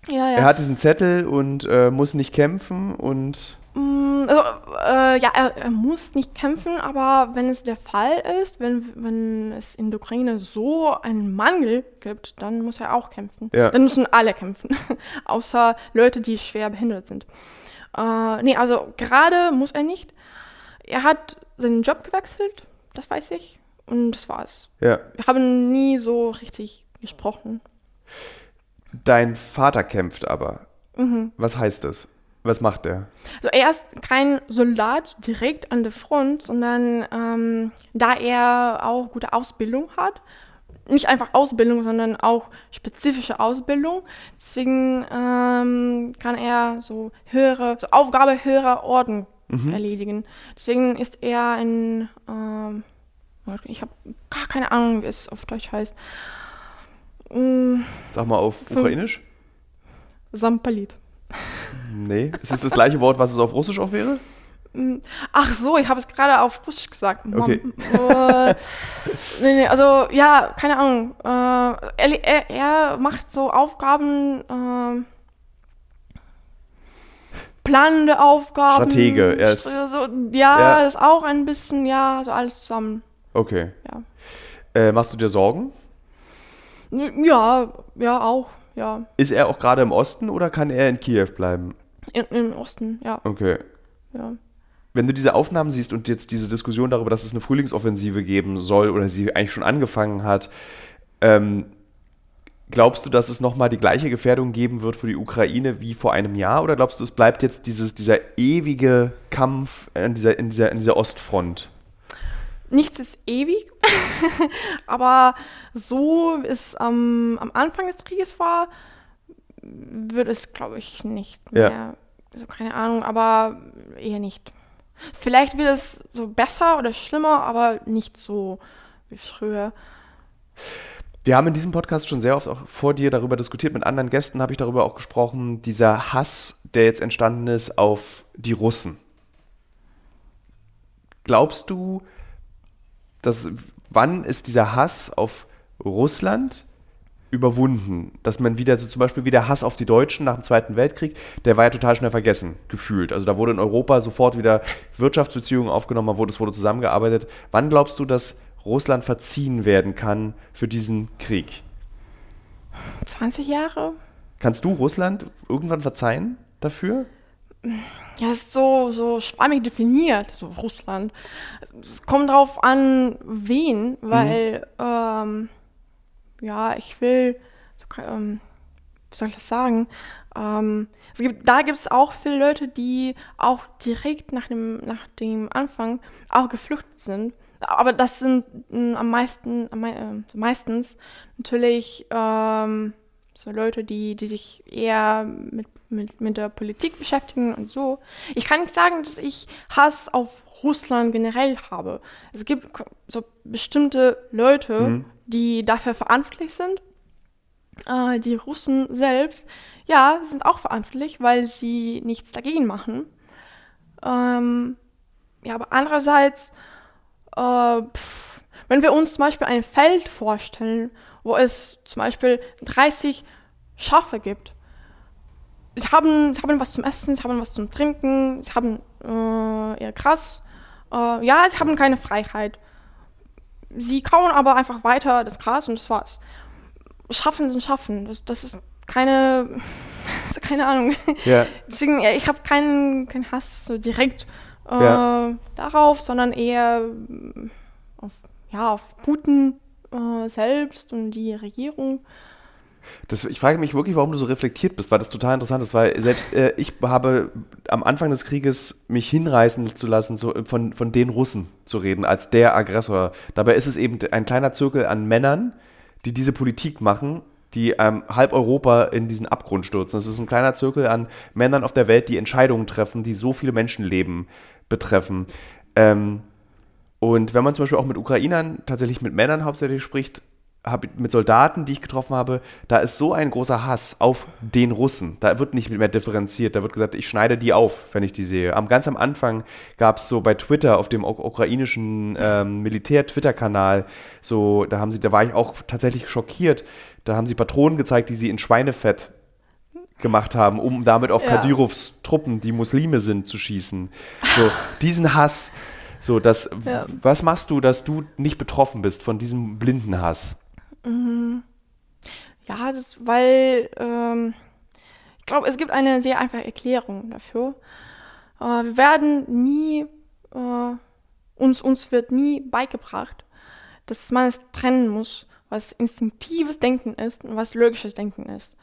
Ja, ja. Er hat diesen Zettel und äh, muss nicht kämpfen und Mm, Also, äh, ja, er, er muss nicht kämpfen, aber wenn es der Fall ist, wenn, wenn es in der Ukraine so einen Mangel gibt, dann muss er auch kämpfen. Ja. Dann müssen alle kämpfen, [laughs] außer Leute, die schwer behindert sind. Äh, nee, also gerade muss er nicht. Er hat seinen Job gewechselt, das weiß ich, und das war's. ja. Wir haben nie so richtig gesprochen. Dein Vater kämpft aber. Mhm. Was heißt das? Was macht er? Also er ist kein Soldat direkt an der Front, sondern ähm, da er auch gute Ausbildung hat, nicht einfach Ausbildung, sondern auch spezifische Ausbildung, deswegen ähm, kann er so höhere, so Aufgabe höherer Orden erledigen. Deswegen ist er ein, ähm, ich habe gar keine Ahnung, wie es auf Deutsch heißt. Mm, Sag mal auf Ukrainisch. Sampalit. Nee. Ist es das gleiche Wort, was es auf Russisch auch wäre? Mm, Ach so, ich habe es gerade auf Russisch gesagt. Okay. Äh, nee, nee, also ja, keine Ahnung. Äh, er, er, er macht so Aufgaben, äh, planende Aufgaben. Stratege, er ist- so, ja, Ja. ist auch ein bisschen, ja, so alles zusammen. Okay. Ja. Äh, machst du dir Sorgen? Ja, ja, auch, ja. Ist er auch gerade im Osten oder kann er in Kiew bleiben? In, Im Osten, ja, Okay. ja. Wenn du diese Aufnahmen siehst und jetzt diese Diskussion darüber, dass es eine Frühlingsoffensive geben soll oder sie eigentlich schon angefangen hat, ähm, glaubst du, dass es nochmal die gleiche Gefährdung geben wird für die Ukraine wie vor einem Jahr? Oder glaubst du, es bleibt jetzt dieses, dieser ewige Kampf an dieser, in, dieser, in dieser Ostfront? Nichts ist ewig, [laughs] aber so wie es am am Anfang des Krieges war, wird es, glaube ich, nicht Ja. mehr. Also keine Ahnung, aber eher nicht. Vielleicht wird es so besser oder schlimmer, aber nicht so wie früher. Wir haben in diesem Podcast schon sehr oft auch vor dir darüber diskutiert. Mit anderen Gästen habe ich darüber auch gesprochen, dieser Hass, der jetzt entstanden ist auf die Russen. Glaubst du, dass wann ist dieser Hass auf Russland überwunden? Dass man wieder, so zum Beispiel wie der Hass auf die Deutschen nach dem Zweiten Weltkrieg, der war ja total schnell vergessen, gefühlt. Also da wurde in Europa sofort wieder Wirtschaftsbeziehungen aufgenommen, es wurde zusammengearbeitet. Wann glaubst du, dass Russland verziehen werden kann für diesen Krieg? 20 Jahre? Kannst du Russland irgendwann verzeihen dafür? Ja, ist so, so schwammig definiert, so Russland. Es kommt drauf an, wen, weil, ähm, ja, ich will, so, ähm, wie soll ich das sagen? Ähm, es gibt, da gibt es auch viele Leute, die auch direkt nach dem, nach dem Anfang auch geflüchtet sind. Aber das sind mm, am meisten, am, mei- äh, so meistens natürlich ähm, so Leute, die, die sich eher mit, mit, mit der Politik beschäftigen und so. Ich kann nicht sagen, dass ich Hass auf Russland generell habe. Es gibt so bestimmte Leute, Mhm. die dafür verantwortlich sind. Äh, die Russen selbst, ja, sind auch verantwortlich, weil sie nichts dagegen machen. Ähm, ja, aber andererseits, äh, pff, wenn wir uns zum Beispiel ein Feld vorstellen, wo es zum Beispiel 30 Schafe gibt, sie haben, sie haben was zum Essen, sie haben was zum Trinken, sie haben äh, ihr Gras, äh, ja, sie haben keine Freiheit. Sie kauen aber einfach weiter das Gras und das war's. Schaffen sind Schaffen, das, das ist keine, [laughs] keine Ahnung. Ja. Deswegen, ja, ich habe keinen, keinen Hass so direkt äh, Ja. darauf, sondern eher mm, auf, ja, auf Putin äh, selbst und die Regierung. Das, ich frage mich wirklich, warum du so reflektiert bist, weil das total interessant ist, weil selbst äh, ich habe am Anfang des Krieges mich hinreißen zu lassen, so, äh, von, von den Russen zu reden, als der Aggressor. Dabei ist es eben ein kleiner Zirkel an Männern, die diese Politik machen, die ähm, halb Europa in diesen Abgrund stürzen. Es ist ein kleiner Zirkel an Männern auf der Welt, die Entscheidungen treffen, die so viele Menschenleben betreffen. Ähm, und wenn man zum Beispiel auch mit Ukrainern, tatsächlich mit Männern hauptsächlich spricht, hab, mit Soldaten, die ich getroffen habe, da ist so ein großer Hass auf den Russen. Da wird nicht mehr differenziert. Da wird gesagt, ich schneide die auf, wenn ich die sehe. Am, ganz am Anfang gab es so bei Twitter, auf dem uk- ukrainischen ähm, Militär-Twitter-Kanal, so, da haben sie, da war ich auch tatsächlich schockiert. Da haben sie Patronen gezeigt, die sie in Schweinefett gemacht haben, um damit auf Ja. Kadyrovs Truppen, die Muslime sind, zu schießen. So, diesen Hass. So, das, Ja. was machst du, dass du nicht betroffen bist von diesem blinden Hass? Ja, das, weil ähm, ich glaube, es gibt eine sehr einfache Erklärung dafür. Äh, wir werden nie, äh, uns, uns wird nie beigebracht, dass man es trennen muss, was instinktives Denken ist und was logisches Denken ist.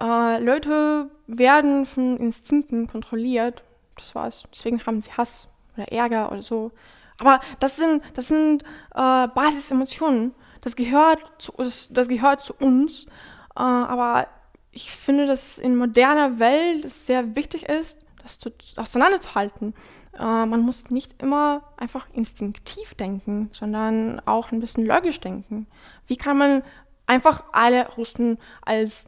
Äh, Leute werden von Instinkten kontrolliert, das war's. Deswegen haben sie Hass oder Ärger oder so. Aber das sind, das sind äh, Basisemotionen. Das gehört zu uns, das gehört zu uns. Äh, aber ich finde, dass in moderner Welt es sehr wichtig ist, das zu, auseinanderzuhalten. Äh, man muss nicht immer einfach instinktiv denken, sondern auch ein bisschen logisch denken. Wie kann man einfach alle Russen als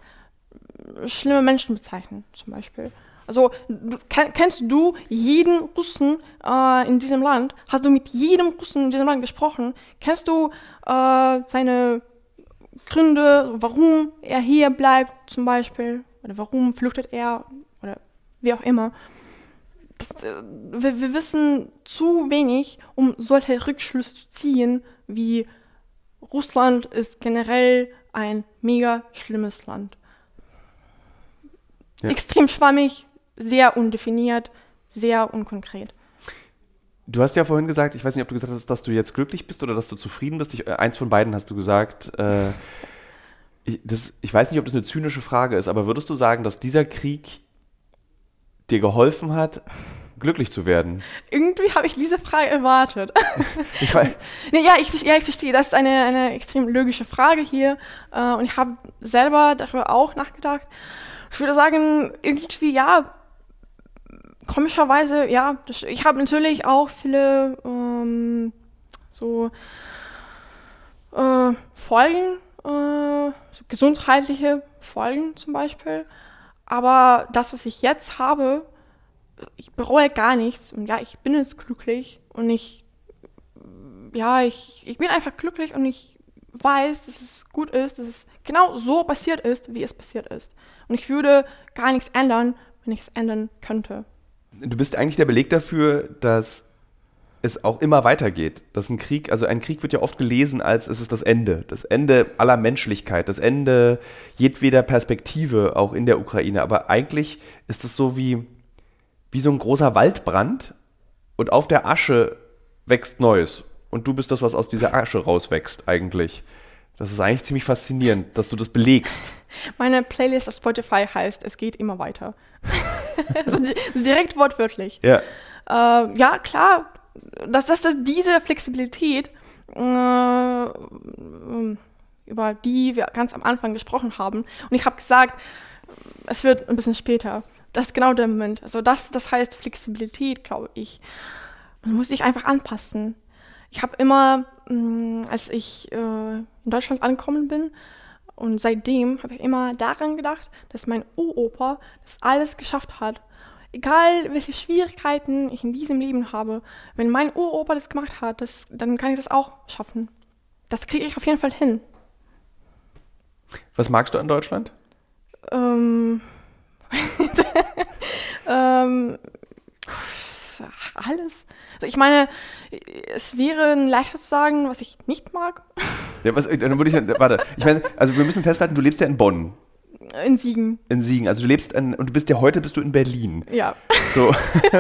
schlimme Menschen bezeichnen, zum Beispiel. Also du, kennst du jeden Russen äh, in diesem Land? Hast du mit jedem Russen in diesem Land gesprochen? Kennst du äh, seine Gründe, warum er hier bleibt zum Beispiel? Oder warum flüchtet er? Oder wie auch immer. Das, äh, wir, wir wissen zu wenig, um solche Rückschlüsse zu ziehen, wie Russland ist generell ein mega schlimmes Land. Ja. Extrem schwammig, sehr undefiniert, sehr unkonkret. Du hast ja vorhin gesagt, ich weiß nicht, ob du gesagt hast, dass du jetzt glücklich bist oder dass du zufrieden bist. Ich, äh, eins von beiden hast du gesagt. Äh, ich, das, ich weiß nicht, ob das eine zynische Frage ist, aber würdest du sagen, dass dieser Krieg dir geholfen hat, glücklich zu werden? Irgendwie habe ich diese Frage erwartet. [laughs] ich [laughs] nee, ja, ich, ja, ich verstehe. Das ist eine, eine extrem logische Frage hier. Äh, und ich habe selber darüber auch nachgedacht. Ich würde sagen, irgendwie, ja, komischerweise, ja, das, ich habe natürlich auch viele ähm, so äh, Folgen, äh, so gesundheitliche Folgen zum Beispiel. Aber das, was ich jetzt habe, ich bereue gar nichts. Und ja, ich bin jetzt glücklich und ich, ja, ich, ich bin einfach glücklich und ich weiß, dass es gut ist, dass es genau so passiert ist, wie es passiert ist. Und ich würde gar nichts ändern, wenn ich es ändern könnte du bist eigentlich der Beleg dafür, dass es auch immer weitergeht. Dass ein Krieg, also ein Krieg wird ja oft gelesen als es ist das Ende, das Ende aller Menschlichkeit, das Ende jedweder Perspektive auch in der Ukraine. Aber eigentlich ist es so wie, wie so ein großer Waldbrand und auf der Asche wächst Neues. Und du bist das, was aus dieser Asche rauswächst eigentlich. Das ist eigentlich ziemlich faszinierend, dass du das belegst. [laughs] Meine Playlist auf Spotify heißt Es geht immer weiter. [laughs] also direkt wortwörtlich. Ja. Äh, ja, klar, dass, dass, dass diese Flexibilität, äh, über die wir ganz am Anfang gesprochen haben, und ich habe gesagt, es wird ein bisschen später. Das ist genau der Moment. Also das, das heißt Flexibilität, glaube ich. Man muss sich einfach anpassen. Ich habe immer, mh, mm, als ich äh, in Deutschland angekommen bin, und seitdem habe ich immer daran gedacht, dass mein Uropa das alles geschafft hat. Egal welche Schwierigkeiten ich in diesem Leben habe, wenn mein Uropa das gemacht hat, das, dann kann ich das auch schaffen. Das kriege ich auf jeden Fall hin. Was magst du an Deutschland? Ähm, [laughs] ähm, alles. Also ich meine, es wäre leichter zu sagen, was ich nicht mag. Ja, was, dann würde ich, warte, ich meine, also wir müssen festhalten, du lebst ja in Bonn. In Siegen. In Siegen. Also du lebst in, und du bist ja heute bist du in Berlin. Ja. So.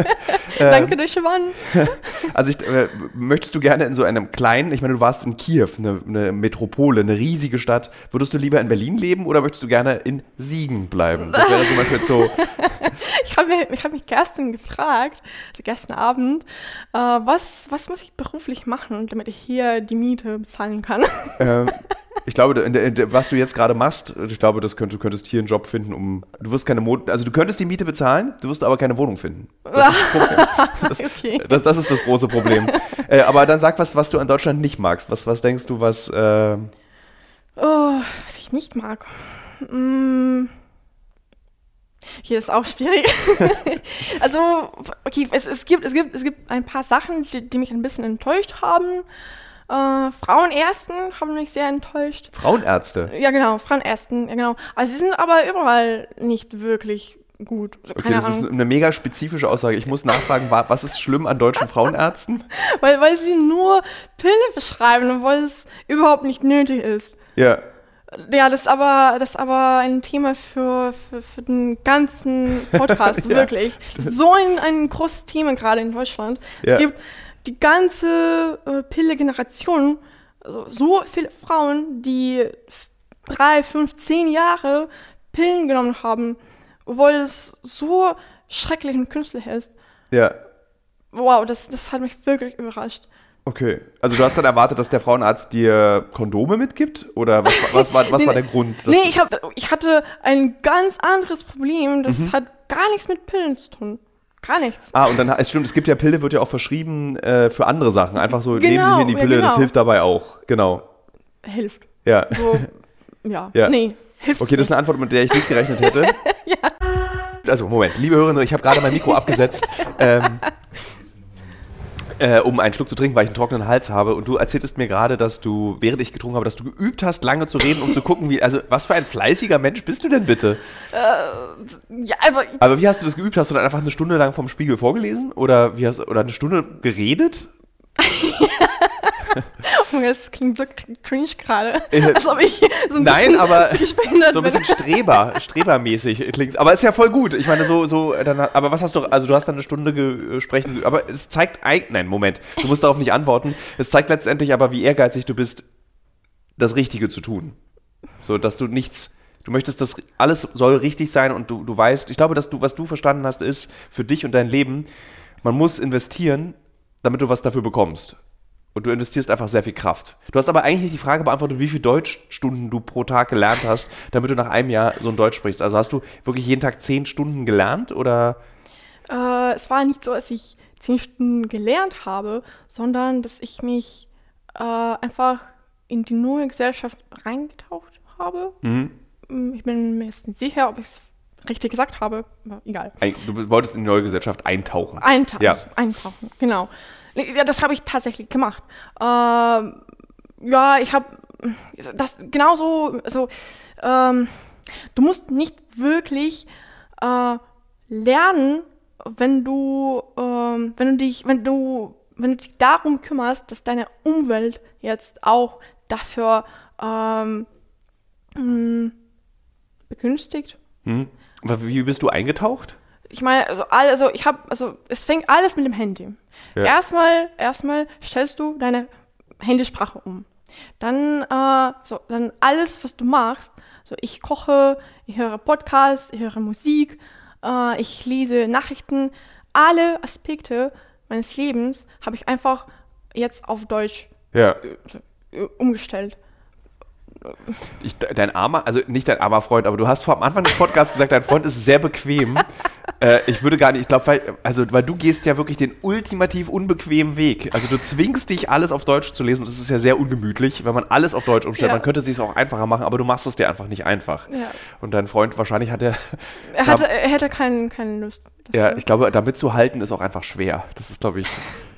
[laughs] Danke, Bahn. [laughs] Also ich, äh, möchtest du gerne in so einem kleinen, ich meine, du warst in Kiew, eine, eine, Metropole, eine riesige Stadt. Würdest du lieber in Berlin leben oder möchtest du gerne in Siegen bleiben? Das wäre zum Beispiel so. [laughs] ich habe mich, hab mich gestern gefragt, also gestern Abend, äh, was, was muss ich beruflich machen, damit ich hier die Miete bezahlen kann? [laughs] Ähm, ich glaube, in der, in der, was du jetzt gerade machst, ich glaube, das könnt, du könntest hier einen Job finden, um. Du wirst keine Mo also du könntest die Miete bezahlen, du wirst aber keine Wohnung finden. Das ist [laughs] [laughs] das, okay. das, das, ist das große Problem. äh, aber dann sag was, was du an Deutschland nicht magst. Was, was denkst du, was. Äh oh, was ich nicht mag. Mm. Hier ist auch schwierig. [laughs] also, okay, es, es, gibt, es, gibt, es gibt ein paar Sachen, die, die mich ein bisschen enttäuscht haben. Äh, Frauenärzten haben mich sehr enttäuscht. Frauenärzte? Ja, genau, Frauenärzten, ja, genau. Also sie sind aber überall nicht wirklich gut. Also, okay, das Ahnung. ist eine mega spezifische Aussage. Ich muss nachfragen, was ist schlimm an deutschen Frauenärzten? [laughs] weil, weil sie nur Pille verschreiben weil es überhaupt nicht nötig ist. Ja. Ja, das ist aber, das ist aber ein Thema für, für, für den ganzen Podcast, [laughs] ja. wirklich. So ein, ein großes Thema gerade in Deutschland. Ja. Es gibt die ganze äh, Pille-Generation, also so viele Frauen, die drei, fünf, zehn Jahre Pillen genommen haben, obwohl es so schrecklich und künstlich ist. Ja. Wow, das, das hat mich wirklich überrascht. Okay, also du hast dann erwartet, dass der Frauenarzt dir Kondome mitgibt? Oder was, was, war, was nee, war der Grund? Nee, ich, hab, ich hatte ein ganz anderes Problem. Das mhm. hat gar nichts mit Pillen zu tun. Gar nichts. Ah, und dann, es stimmt, es gibt ja Pille, wird ja auch verschrieben äh, für andere Sachen. Einfach so, genau, nehmen Sie hier die Pille, ja, genau. das hilft dabei auch. Genau. Hilft. Ja. So, ja. Ja. Nee, hilft Okay, das ist eine Antwort, mit der ich nicht gerechnet hätte. [laughs] ja. Also, Moment, liebe Hörerinnen, ich habe gerade mein Mikro abgesetzt, [laughs] ähm, äh, um einen Schluck zu trinken, weil ich einen trockenen Hals habe. Und du erzähltest mir gerade, dass du, während ich getrunken habe, dass du geübt hast, lange zu reden, um zu gucken, wie, also, was für ein fleißiger Mensch bist du denn bitte? Ja, aber Aber wie hast du das geübt? Hast du dann einfach eine Stunde lang vom Spiegel vorgelesen? Oder, wie hast, oder eine Stunde geredet? [laughs] [laughs] das klingt so cringe gerade. Als ob ich so ein Nein, bisschen aber so ein bisschen bin. Streber, [laughs] Strebermäßig klingt. Aber ist ja voll gut. Ich meine, so, so, dann, aber was hast du, also du hast dann eine Stunde ge, äh, aber es zeigt, eig- nein, Moment, du musst darauf nicht antworten. Es zeigt letztendlich aber, wie ehrgeizig du bist, das Richtige zu tun. So, dass du nichts, du möchtest, das alles soll richtig sein und du, du weißt, ich glaube, dass du, was du verstanden hast, ist für dich und dein Leben, man muss investieren, damit du was dafür bekommst. Und du investierst einfach sehr viel Kraft. Du hast aber eigentlich nicht die Frage beantwortet, wie viele Deutschstunden du pro Tag gelernt hast, damit du nach einem Jahr so ein Deutsch sprichst. Also hast du wirklich jeden Tag zehn Stunden gelernt oder? Äh, es war nicht so, dass ich zehn Stunden gelernt habe, sondern dass ich mich äh, einfach in die neue Gesellschaft reingetaucht habe. Mhm. Mm, Ich bin mir jetzt nicht sicher, ob ich es richtig gesagt habe, aber egal. Du wolltest in die neue Gesellschaft eintauchen. Eintauchen, Ja. eintauchen, genau. Ja, das habe ich tatsächlich gemacht. Ähm, ja, ich habe das genauso, also ähm, du musst nicht wirklich äh, lernen, wenn du, ähm, wenn du dich, wenn du, wenn du dich darum kümmerst, dass deine Umwelt jetzt auch dafür ähm, mh, begünstigt. Aber Wie bist du eingetaucht? Ich meine, also, also ich habe, also es fängt alles mit dem Handy. Ja. Erstmal, erstmal stellst du deine Handysprache um. Dann, äh, so, dann alles, was du machst. So, ich koche, ich höre Podcasts, ich höre Musik, äh, ich lese Nachrichten. Alle Aspekte meines Lebens habe ich einfach jetzt auf Deutsch Ja. umgestellt. Ich, dein armer, also nicht dein armer Freund, aber du hast vor am Anfang des Podcasts gesagt, dein Freund ist sehr bequem. [laughs] äh, ich würde gar nicht, ich glaube, weil, also, weil du gehst ja wirklich den ultimativ unbequemen Weg. Also du zwingst dich, alles auf Deutsch zu lesen. Das ist ja sehr ungemütlich, wenn man alles auf Deutsch umstellt. Ja. Man könnte es sich auch einfacher machen, aber du machst es dir einfach nicht einfach. Ja. Und dein Freund, wahrscheinlich hat er, Er, hatte, er hätte keinen keine Lust. ja, dafür. ich glaube, damit zu halten ist auch einfach schwer. Das ist, glaube ich,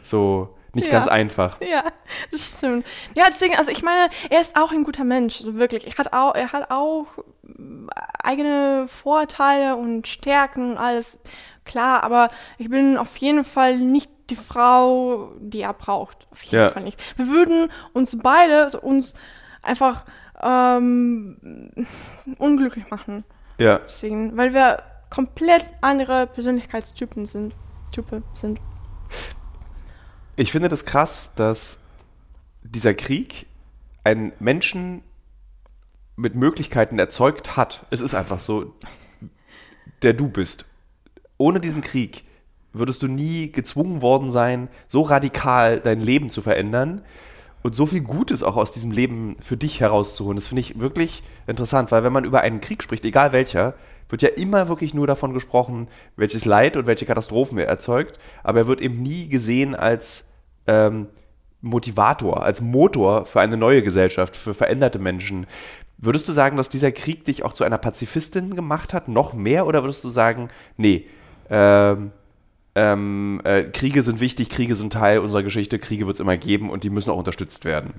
so nicht Ja. ganz einfach. Ja, das stimmt. Ja, deswegen, also ich meine, er ist auch ein guter Mensch, also wirklich. Er hat auch, er hat auch eigene Vorteile und Stärken und alles. Klar, aber ich bin auf jeden Fall nicht die Frau, die er braucht. Auf jeden Ja. Fall nicht. Wir würden uns beide, also uns einfach ähm, unglücklich machen. Ja. Deswegen, weil wir komplett andere Persönlichkeitstypen sind. Type sind. Ich finde das krass, dass dieser Krieg einen Menschen mit Möglichkeiten erzeugt hat. Es ist einfach so, der du bist. Ohne diesen Krieg würdest du nie gezwungen worden sein, so radikal dein Leben zu verändern und so viel Gutes auch aus diesem Leben für dich herauszuholen. Das finde ich wirklich interessant, weil wenn man über einen Krieg spricht, egal welcher, wird ja immer wirklich nur davon gesprochen, welches Leid und welche Katastrophen er erzeugt, aber er wird eben nie gesehen als ähm, Motivator, als Motor für eine neue Gesellschaft, für veränderte Menschen. Würdest du sagen, dass dieser Krieg dich auch zu einer Pazifistin gemacht hat, noch mehr, oder würdest du sagen, nee, ähm, ähm, äh, Kriege sind wichtig, Kriege sind Teil unserer Geschichte, Kriege wird es immer geben und die müssen auch unterstützt werden?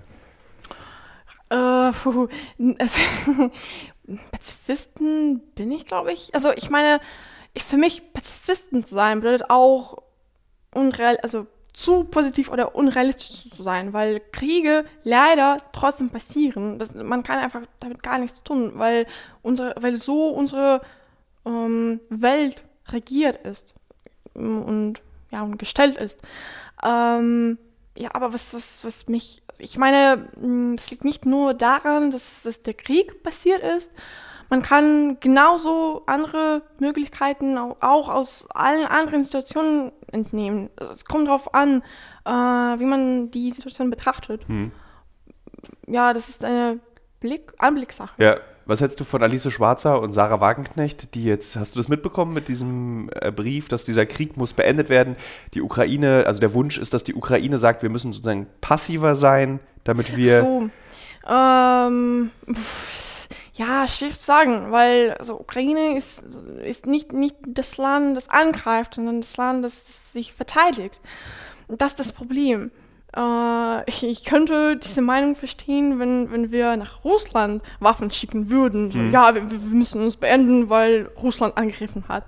Äh, puh, also, [laughs] Pazifisten bin ich, glaube ich. Also ich meine, ich, für mich Pazifisten zu sein bedeutet auch unreal, also zu positiv oder unrealistisch zu sein, weil Kriege leider trotzdem passieren. Das, man kann einfach damit gar nichts tun, weil unsere, weil so unsere ähm, Welt regiert ist ähm, und ja und gestellt ist. Ähm, ja, aber was, was, was mich, ich meine, mh, das liegt nicht nur daran, dass, dass der Krieg passiert ist. Man kann genauso andere Möglichkeiten au- auch aus allen anderen Situationen entnehmen. Es kommt darauf an, äh, wie man die Situation betrachtet. Hm. Ja, das ist eine Blick, Anblickssache. Ja. Was hältst du von Alice Schwarzer und Sarah Wagenknecht, die jetzt, hast du das mitbekommen mit diesem äh, Brief, dass dieser Krieg muss beendet werden? Die Ukraine, also der Wunsch ist, dass die Ukraine sagt, wir müssen sozusagen passiver sein, damit wir. So, ähm, pff, Ja, schwierig zu sagen, weil also Ukraine ist, ist nicht, nicht das Land, das angreift, sondern das Land, das, das sich verteidigt. Und das ist das Problem. Äh, ich, ich, könnte diese Meinung verstehen, wenn, wenn wir nach Russland Waffen schicken würden. Mhm. Ja, wir, wir müssen uns beenden, weil Russland angegriffen hat.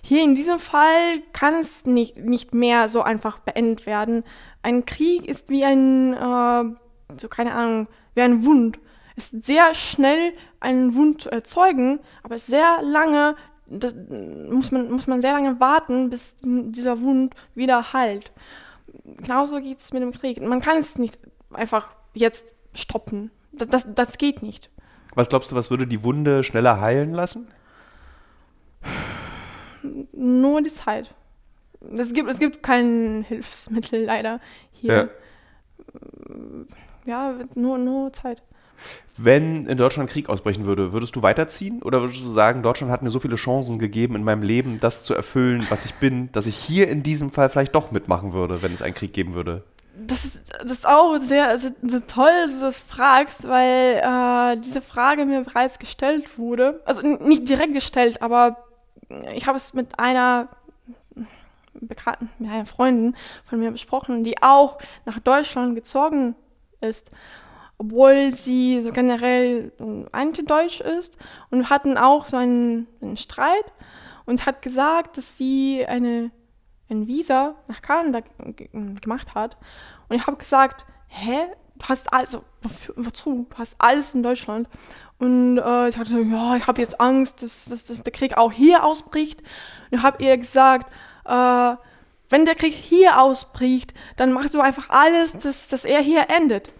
Hier in diesem Fall kann es nicht, nicht mehr so einfach beendet werden. Ein Krieg ist wie ein, äh, so keine Ahnung, wie ein Wund. Es ist sehr schnell, einen Wund zu erzeugen, aber sehr lange, muss, man, muss man sehr lange warten, bis dieser Wund wieder heilt. Genauso geht es mit dem Krieg. Man kann es nicht einfach jetzt stoppen. Das, das, das geht nicht. Was glaubst du, was würde die Wunde schneller heilen lassen? Nur die Zeit. Es gibt, es gibt kein Hilfsmittel leider hier. Ja, ja nur, nur Zeit. Wenn in Deutschland Krieg ausbrechen würde, würdest du weiterziehen? Oder würdest du sagen, Deutschland hat mir so viele Chancen gegeben, in meinem Leben das zu erfüllen, was ich bin, dass ich hier in diesem Fall vielleicht doch mitmachen würde, wenn es einen Krieg geben würde? Das ist, das ist auch sehr, sehr, sehr toll, dass du das fragst, weil äh, diese Frage mir bereits gestellt wurde. Also nicht direkt gestellt, aber ich habe es mit einer Bekannten, mit einer Freundin von mir besprochen, die auch nach Deutschland gezogen ist obwohl sie so generell anti-deutsch ist. Und hatten auch so einen, einen Streit. Und hat gesagt, dass sie eine, ein Visa nach Kanada gemacht hat. Und ich habe gesagt, hä? Du hast also, wozu? Du hast alles in Deutschland. Und äh, ich hatte so, ja, ich habe jetzt Angst, dass, dass, dass, der Krieg auch hier ausbricht. Und ich habe ihr gesagt, äh, wenn der Krieg hier ausbricht, dann machst du einfach alles, dass, dass er hier endet.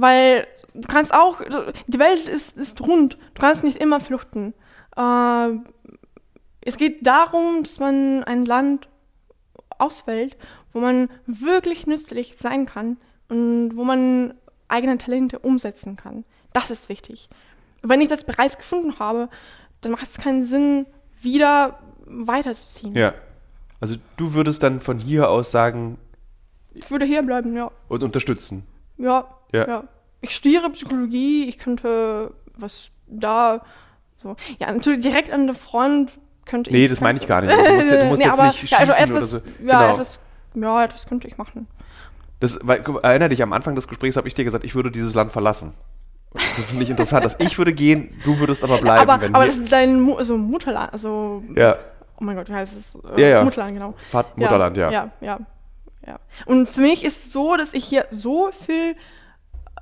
Weil du kannst auch, die Welt ist, ist rund, du kannst nicht immer flüchten. Äh, es geht darum, dass man ein Land auswählt, wo man wirklich nützlich sein kann und wo man eigene Talente umsetzen kann. Das ist wichtig. Wenn ich das bereits gefunden habe, dann macht es keinen Sinn, wieder weiterzuziehen. Ja. Also du würdest dann von hier aus sagen. Ich würde hier bleiben, ja. Und unterstützen. Ja, ja. ja. Ich studiere Psychologie, ich könnte was da so. Ja, natürlich direkt an der Front könnte nee, ich. Nee, das meine ich [laughs] gar nicht. Du musst, du musst nee, jetzt aber, nicht schießen ja, also etwas, oder so. Ja, genau. etwas, ja, etwas könnte ich machen. Das, weil, erinnere dich, am Anfang des Gesprächs habe ich dir gesagt, ich würde dieses Land verlassen. Das ist nicht interessant, dass ich würde gehen, du würdest aber bleiben. Aber, aber das ist dein Mu also Mutterland, also ja. oh mein Gott, wie heißt es? Äh, ja, ja. Mutterland, genau. Vater, Mutterland, ja. Ja, ja, ja. Und für mich ist es so, dass ich hier so viel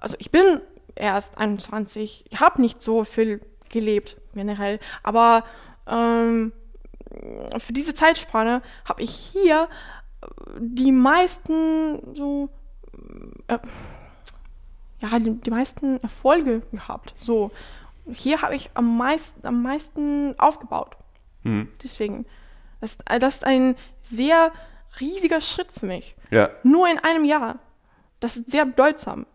also ich bin erst 21, ich habe nicht so viel gelebt generell, aber ähm, für diese Zeitspanne habe ich hier äh, die meisten so äh, ja die, die, meisten Erfolge gehabt. So hier habe ich am meisten am meisten aufgebaut. Mhm. Deswegen das, das ist ein sehr riesiger Schritt für mich. Ja. Nur in einem Jahr. Das ist sehr bedeutsam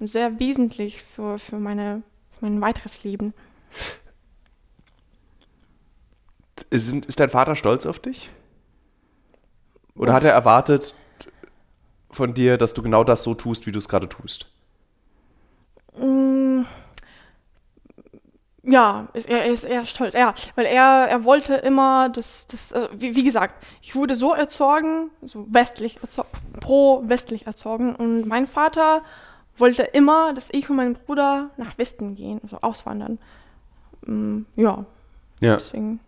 sehr wesentlich für, für, meine, für mein weiteres Leben. Ist, ist dein Vater stolz auf dich? Oder hat er erwartet von dir, dass du genau das so tust, wie du es gerade tust? Mm, ja, er ist eher stolz, ja, weil er, er wollte immer, dass, das, also wie, wie, gesagt, ich wurde so erzogen, so westlich, erzogen, pro-westlich erzogen und mein Vater wollte immer, dass ich und mein Bruder nach Westen gehen, also auswandern. Mm, ja. Ja. Deswegen.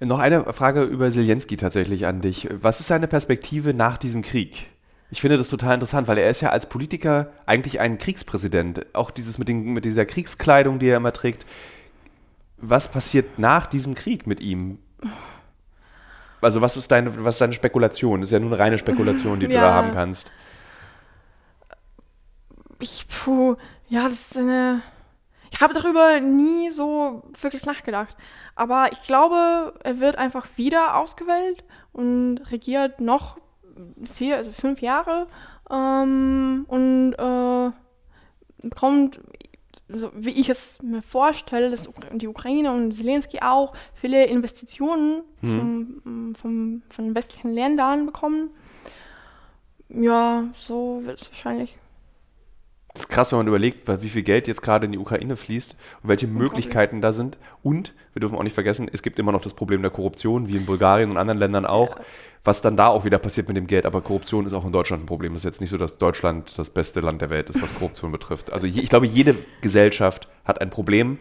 Noch eine Frage über Zelensky tatsächlich an dich. Was ist seine Perspektive nach diesem Krieg? Ich finde das total interessant, weil er ist ja als Politiker eigentlich ein Kriegspräsident. Auch dieses mit, den, mit dieser Kriegskleidung, die er immer trägt. Was passiert nach diesem Krieg mit ihm? Also was ist deine, was ist deine Spekulation? Das ist ja nur eine reine Spekulation, die ja. du da haben kannst ich, puh, ja, das ist eine. Ich habe darüber nie so wirklich nachgedacht. Aber ich glaube, er wird einfach wieder ausgewählt und regiert noch vier, also fünf Jahre ähm, und äh, bekommt, so wie ich es mir vorstelle, dass die Ukraine und Zelensky auch viele Investitionen mhm. vom, vom, von westlichen Ländern bekommen. Ja, so wird es wahrscheinlich krass, wenn man überlegt, wie viel Geld jetzt gerade in die Ukraine fließt und welche Möglichkeiten da sind. Und wir dürfen auch nicht vergessen, es gibt immer noch das Problem der Korruption, wie in Bulgarien und anderen Ländern auch. Ja. Was dann da auch wieder passiert mit dem Geld. Aber Korruption ist auch in Deutschland ein Problem. Es ist jetzt nicht so, dass Deutschland das beste Land der Welt ist, was Korruption betrifft. Also ich glaube, jede Gesellschaft hat ein Problem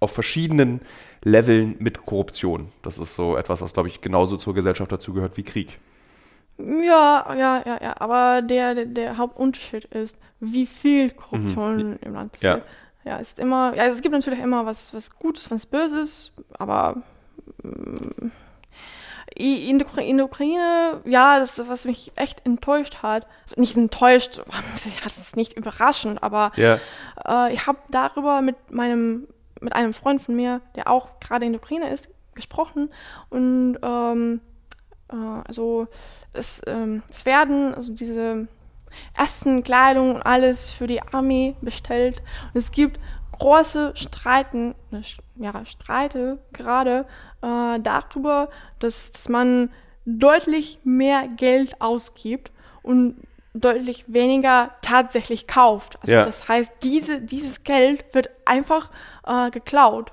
auf verschiedenen Leveln mit Korruption. Das ist so etwas, was, glaube ich, genauso zur Gesellschaft dazugehört wie Krieg. Ja, ja, ja, ja. Aber der, der, der Hauptunterschied ist, wie viel Korruption mhm. im Land passiert. Ja. ja, ist immer, ja, es gibt natürlich immer was, was Gutes, was Böses, aber mm, in der, in der Ukraine, ja, das was mich echt enttäuscht hat. Also nicht enttäuscht, [laughs] das ist nicht überraschend, aber ja. äh, ich habe darüber mit meinem, mit einem Freund von mir, der auch gerade in der Ukraine ist, gesprochen und ähm, äh, also es, ähm, es werden also diese Essen, Kleidung und alles für die Armee bestellt. Und es gibt große Streiten, ne, ja, Streite gerade äh, darüber, dass, dass man deutlich mehr Geld ausgibt und deutlich weniger tatsächlich kauft. Also ja. das heißt, diese, dieses Geld wird einfach äh, geklaut.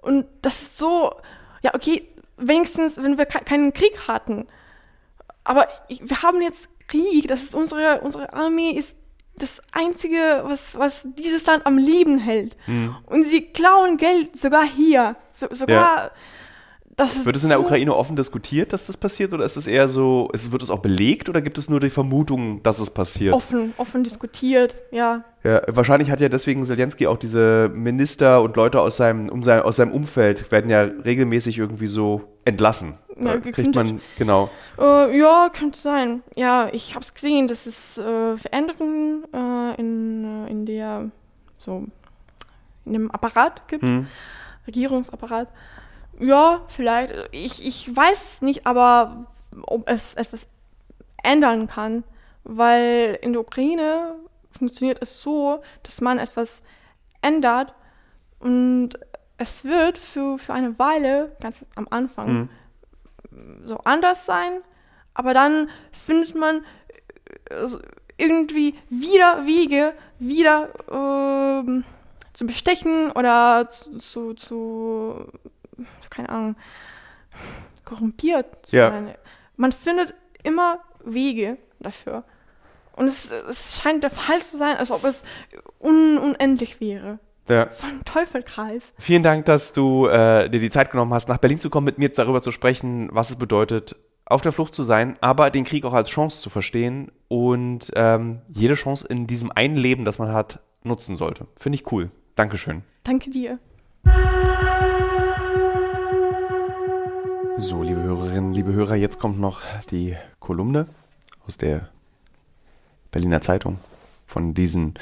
Und das ist so, ja, okay, wenigstens, wenn wir keinen Krieg hatten. Aber wir haben jetzt Krieg, das ist unsere, unsere Armee ist das Einzige, was, was dieses Land am Leben hält. Mhm. Und sie klauen Geld sogar hier. So, sogar. Ja. Wird es in der Ukraine offen diskutiert, dass das passiert? Oder ist es eher so, ist, wird es auch belegt oder gibt es nur die Vermutung, dass es passiert? Offen, offen diskutiert, ja. Ja, wahrscheinlich hat ja deswegen Zelensky auch diese Minister und Leute aus seinem, um sein, aus seinem Umfeld, werden ja regelmäßig irgendwie so entlassen. Ja, kriegt man, genau. Äh, ja, könnte sein. Ja, ich habe es gesehen, dass es äh, Veränderungen äh, in, äh, in der, so, in dem Apparat gibt, hm. Regierungsapparat. Ja, vielleicht. Ich, ich weiß nicht, aber ob es etwas ändern kann, weil in der Ukraine funktioniert es so, dass man etwas ändert und es wird für, für eine Weile, ganz am Anfang, mhm. so anders sein, aber dann findet man äh, irgendwie wieder Wege, wieder äh, zu bestechen oder zu, zu, zu keine Ahnung, korrumpiert zu ja. sein. Man findet immer Wege dafür. Und es, es scheint der Fall zu sein, als ob es un unendlich wäre. Ja. So ein Teufelkreis. Vielen Dank, dass du äh, dir die Zeit genommen hast, nach Berlin zu kommen, mit mir darüber zu sprechen, was es bedeutet, auf der Flucht zu sein, aber den Krieg auch als Chance zu verstehen und ähm, jede Chance in diesem einen Leben, das man hat, nutzen sollte. Finde ich cool. Dankeschön. Danke dir. So, liebe Hörerinnen, liebe Hörer, jetzt kommt noch die Kolumne aus der Berliner Zeitung von diesen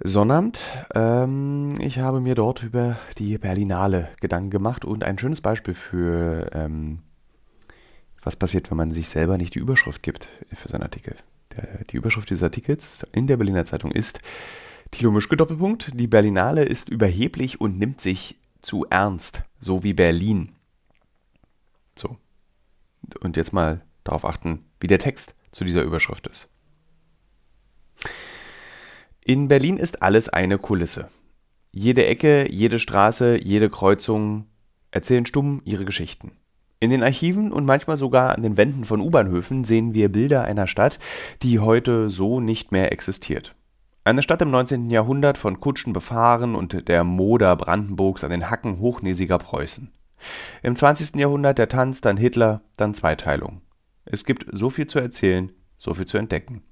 Sonnabend. Ähm, ich habe mir dort über die Berlinale Gedanken gemacht und ein schönes Beispiel für, ähm, was passiert, wenn man sich selber nicht die Überschrift gibt für seinen Artikel. Der, die Überschrift dieses Artikels in der Berliner Zeitung ist Thilo Mischke Doppelpunkt. Die Berlinale ist überheblich und nimmt sich zu ernst, so wie Berlin. Und jetzt mal darauf achten, wie der Text zu dieser Überschrift ist. In Berlin ist alles eine Kulisse. Jede Ecke, jede Straße, jede Kreuzung erzählen stumm ihre Geschichten. In den Archiven und manchmal sogar an den Wänden von U-Bahnhöfen sehen wir Bilder einer Stadt, die heute so nicht mehr existiert. Eine Stadt im 19. Jahrhundert von Kutschen befahren und der Moder Brandenburgs an den Hacken hochnäsiger Preußen. Im 20. Jahrhundert der Tanz, dann Hitler, dann Zweiteilung. Es gibt so viel zu erzählen, so viel zu entdecken.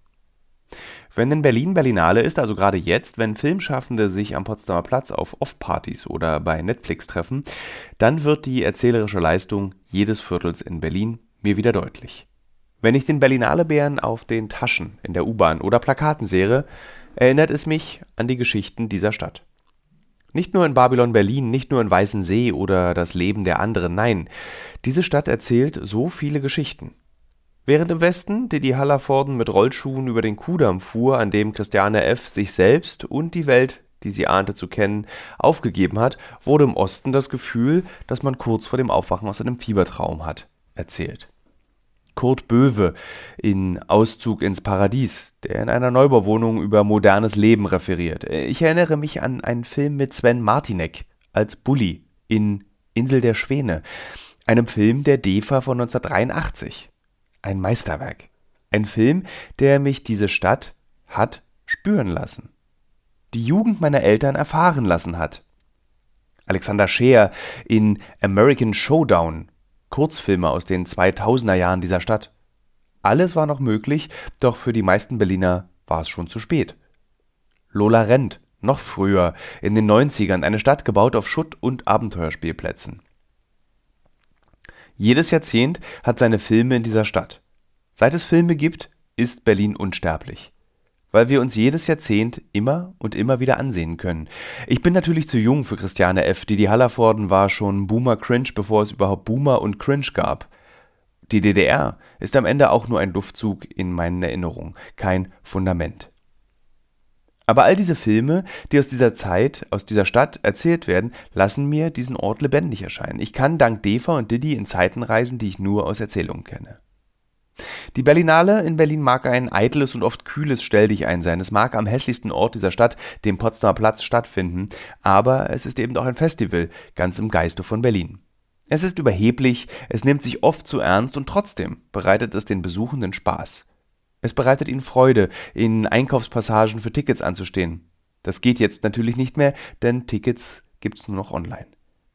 Wenn in Berlin Berlinale ist, also gerade jetzt, wenn Filmschaffende sich am Potsdamer Platz auf Off-Partys oder bei Netflix treffen, dann wird die erzählerische Leistung jedes Viertels in Berlin mir wieder deutlich. Wenn ich den Berlinale Bären auf den Taschen in der U-Bahn oder Plakaten sehe, erinnert es mich an die Geschichten dieser Stadt. Nicht nur in Babylon Berlin, nicht nur in Weißensee oder das Leben der anderen, nein, diese Stadt erzählt so viele Geschichten. Während im Westen Didi Hallervorden mit Rollschuhen über den Kudamm fuhr, an dem Christiane F. sich selbst und die Welt, die sie ahnte zu kennen, aufgegeben hat, wurde im Osten das Gefühl, dass man kurz vor dem Aufwachen aus einem Fiebertraum hat, erzählt. Kurt Böwe in Auszug ins Paradies, der in einer Neubauwohnung über modernes Leben referiert. Ich erinnere mich an einen Film mit Sven Martinek als Bully in Insel der Schwäne, einem Film der DEFA von 1983. Ein Meisterwerk. Ein Film, der mich diese Stadt hat spüren lassen. Die Jugend meiner Eltern erfahren lassen hat. Alexander Scheer in American Showdown Kurzfilme aus den 2000er Jahren dieser Stadt. Alles war noch möglich, doch für die meisten Berliner war es schon zu spät. Lola Rent, noch früher, in den 90ern, eine Stadt gebaut auf Schutt- und Abenteuerspielplätzen. Jedes Jahrzehnt hat seine Filme in dieser Stadt. Seit es Filme gibt, ist Berlin unsterblich weil wir uns jedes Jahrzehnt immer und immer wieder ansehen können. Ich bin natürlich zu jung für Christiane F. Didi Hallervorden war schon Boomer Cringe, bevor es überhaupt Boomer und Cringe gab. Die DDR ist am Ende auch nur ein Luftzug in meinen Erinnerungen, kein Fundament. Aber all diese Filme, die aus dieser Zeit, aus dieser Stadt erzählt werden, lassen mir diesen Ort lebendig erscheinen. Ich kann dank Defa und Didi in Zeiten reisen, die ich nur aus Erzählungen kenne. Die Berlinale in Berlin mag ein eitles und oft kühles Stelldichein sein. Es mag am hässlichsten Ort dieser Stadt, dem Potsdamer Platz, stattfinden, aber es ist eben auch ein Festival, ganz im Geiste von Berlin. Es ist überheblich, es nimmt sich oft zu ernst und trotzdem bereitet es den Besuchenden Spaß. Es bereitet ihnen Freude, in Einkaufspassagen für Tickets anzustehen. Das geht jetzt natürlich nicht mehr, denn Tickets gibt's nur noch online.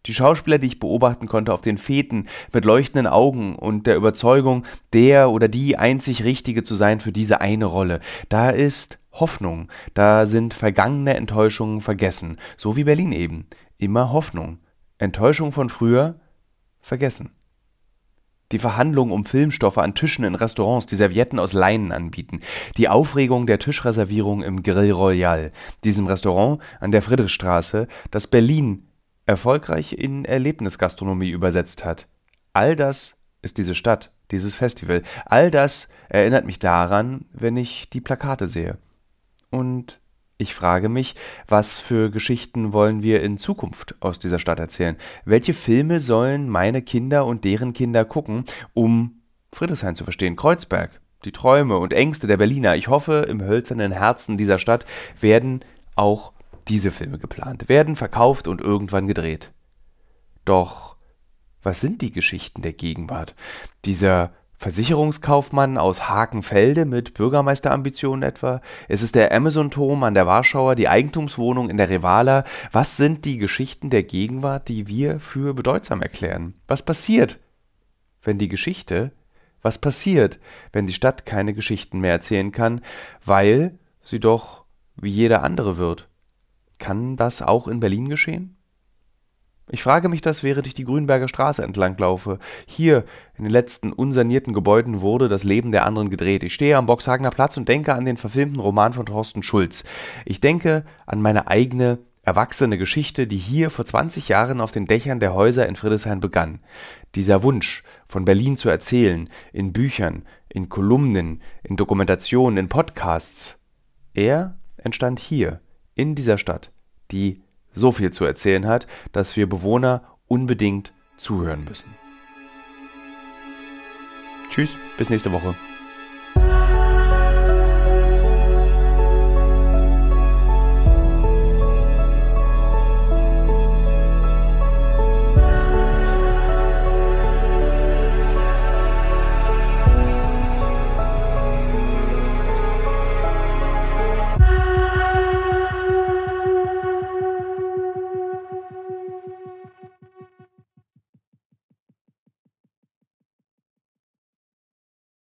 Die Schauspieler, die ich beobachten konnte auf den Feten mit leuchtenden Augen und der Überzeugung, der oder die einzig Richtige zu sein für diese eine Rolle. Da ist Hoffnung, da sind vergangene Enttäuschungen vergessen, so wie Berlin eben. Immer Hoffnung. Enttäuschung von früher vergessen. Die Verhandlungen um Filmstoffe an Tischen in Restaurants, die Servietten aus Leinen anbieten. Die Aufregung der Tischreservierung im Grill Royal, diesem Restaurant an der Friedrichstraße, das Berlin erfolgreich in Erlebnisgastronomie übersetzt hat. All das ist diese Stadt, dieses Festival. All das erinnert mich daran, wenn ich die Plakate sehe. Und ich frage mich, was für Geschichten wollen wir in Zukunft aus dieser Stadt erzählen? Welche Filme sollen meine Kinder und deren Kinder gucken, um Friedrichshain zu verstehen? Kreuzberg, die Träume und Ängste der Berliner. Ich hoffe, im hölzernen Herzen dieser Stadt werden auch diese Filme geplant, werden verkauft und irgendwann gedreht. Doch was sind die Geschichten der Gegenwart? Dieser Versicherungskaufmann aus Hakenfelde mit Bürgermeisterambitionen etwa? Es ist der Amazon-Turm an der Warschauer, die Eigentumswohnung in der Revala. Was sind die Geschichten der Gegenwart, die wir für bedeutsam erklären? Was passiert, wenn die Geschichte, was passiert, wenn die Stadt keine Geschichten mehr erzählen kann, weil sie doch wie jeder andere wird? Kann das auch in Berlin geschehen? Ich frage mich das, während ich die Grünberger Straße entlang laufe. Hier, in den letzten unsanierten Gebäuden, wurde das Leben der anderen gedreht. Ich stehe am Boxhagener Platz und denke an den verfilmten Roman von Thorsten Schulz. Ich denke an meine eigene, erwachsene Geschichte, die hier vor 20 Jahren auf den Dächern der Häuser in Friedrichshain begann. Dieser Wunsch, von Berlin zu erzählen, in Büchern, in Kolumnen, in Dokumentationen, in Podcasts, er entstand hier, in dieser Stadt, die so viel zu erzählen hat, dass wir Bewohner unbedingt zuhören müssen. Tschüss, bis nächste Woche.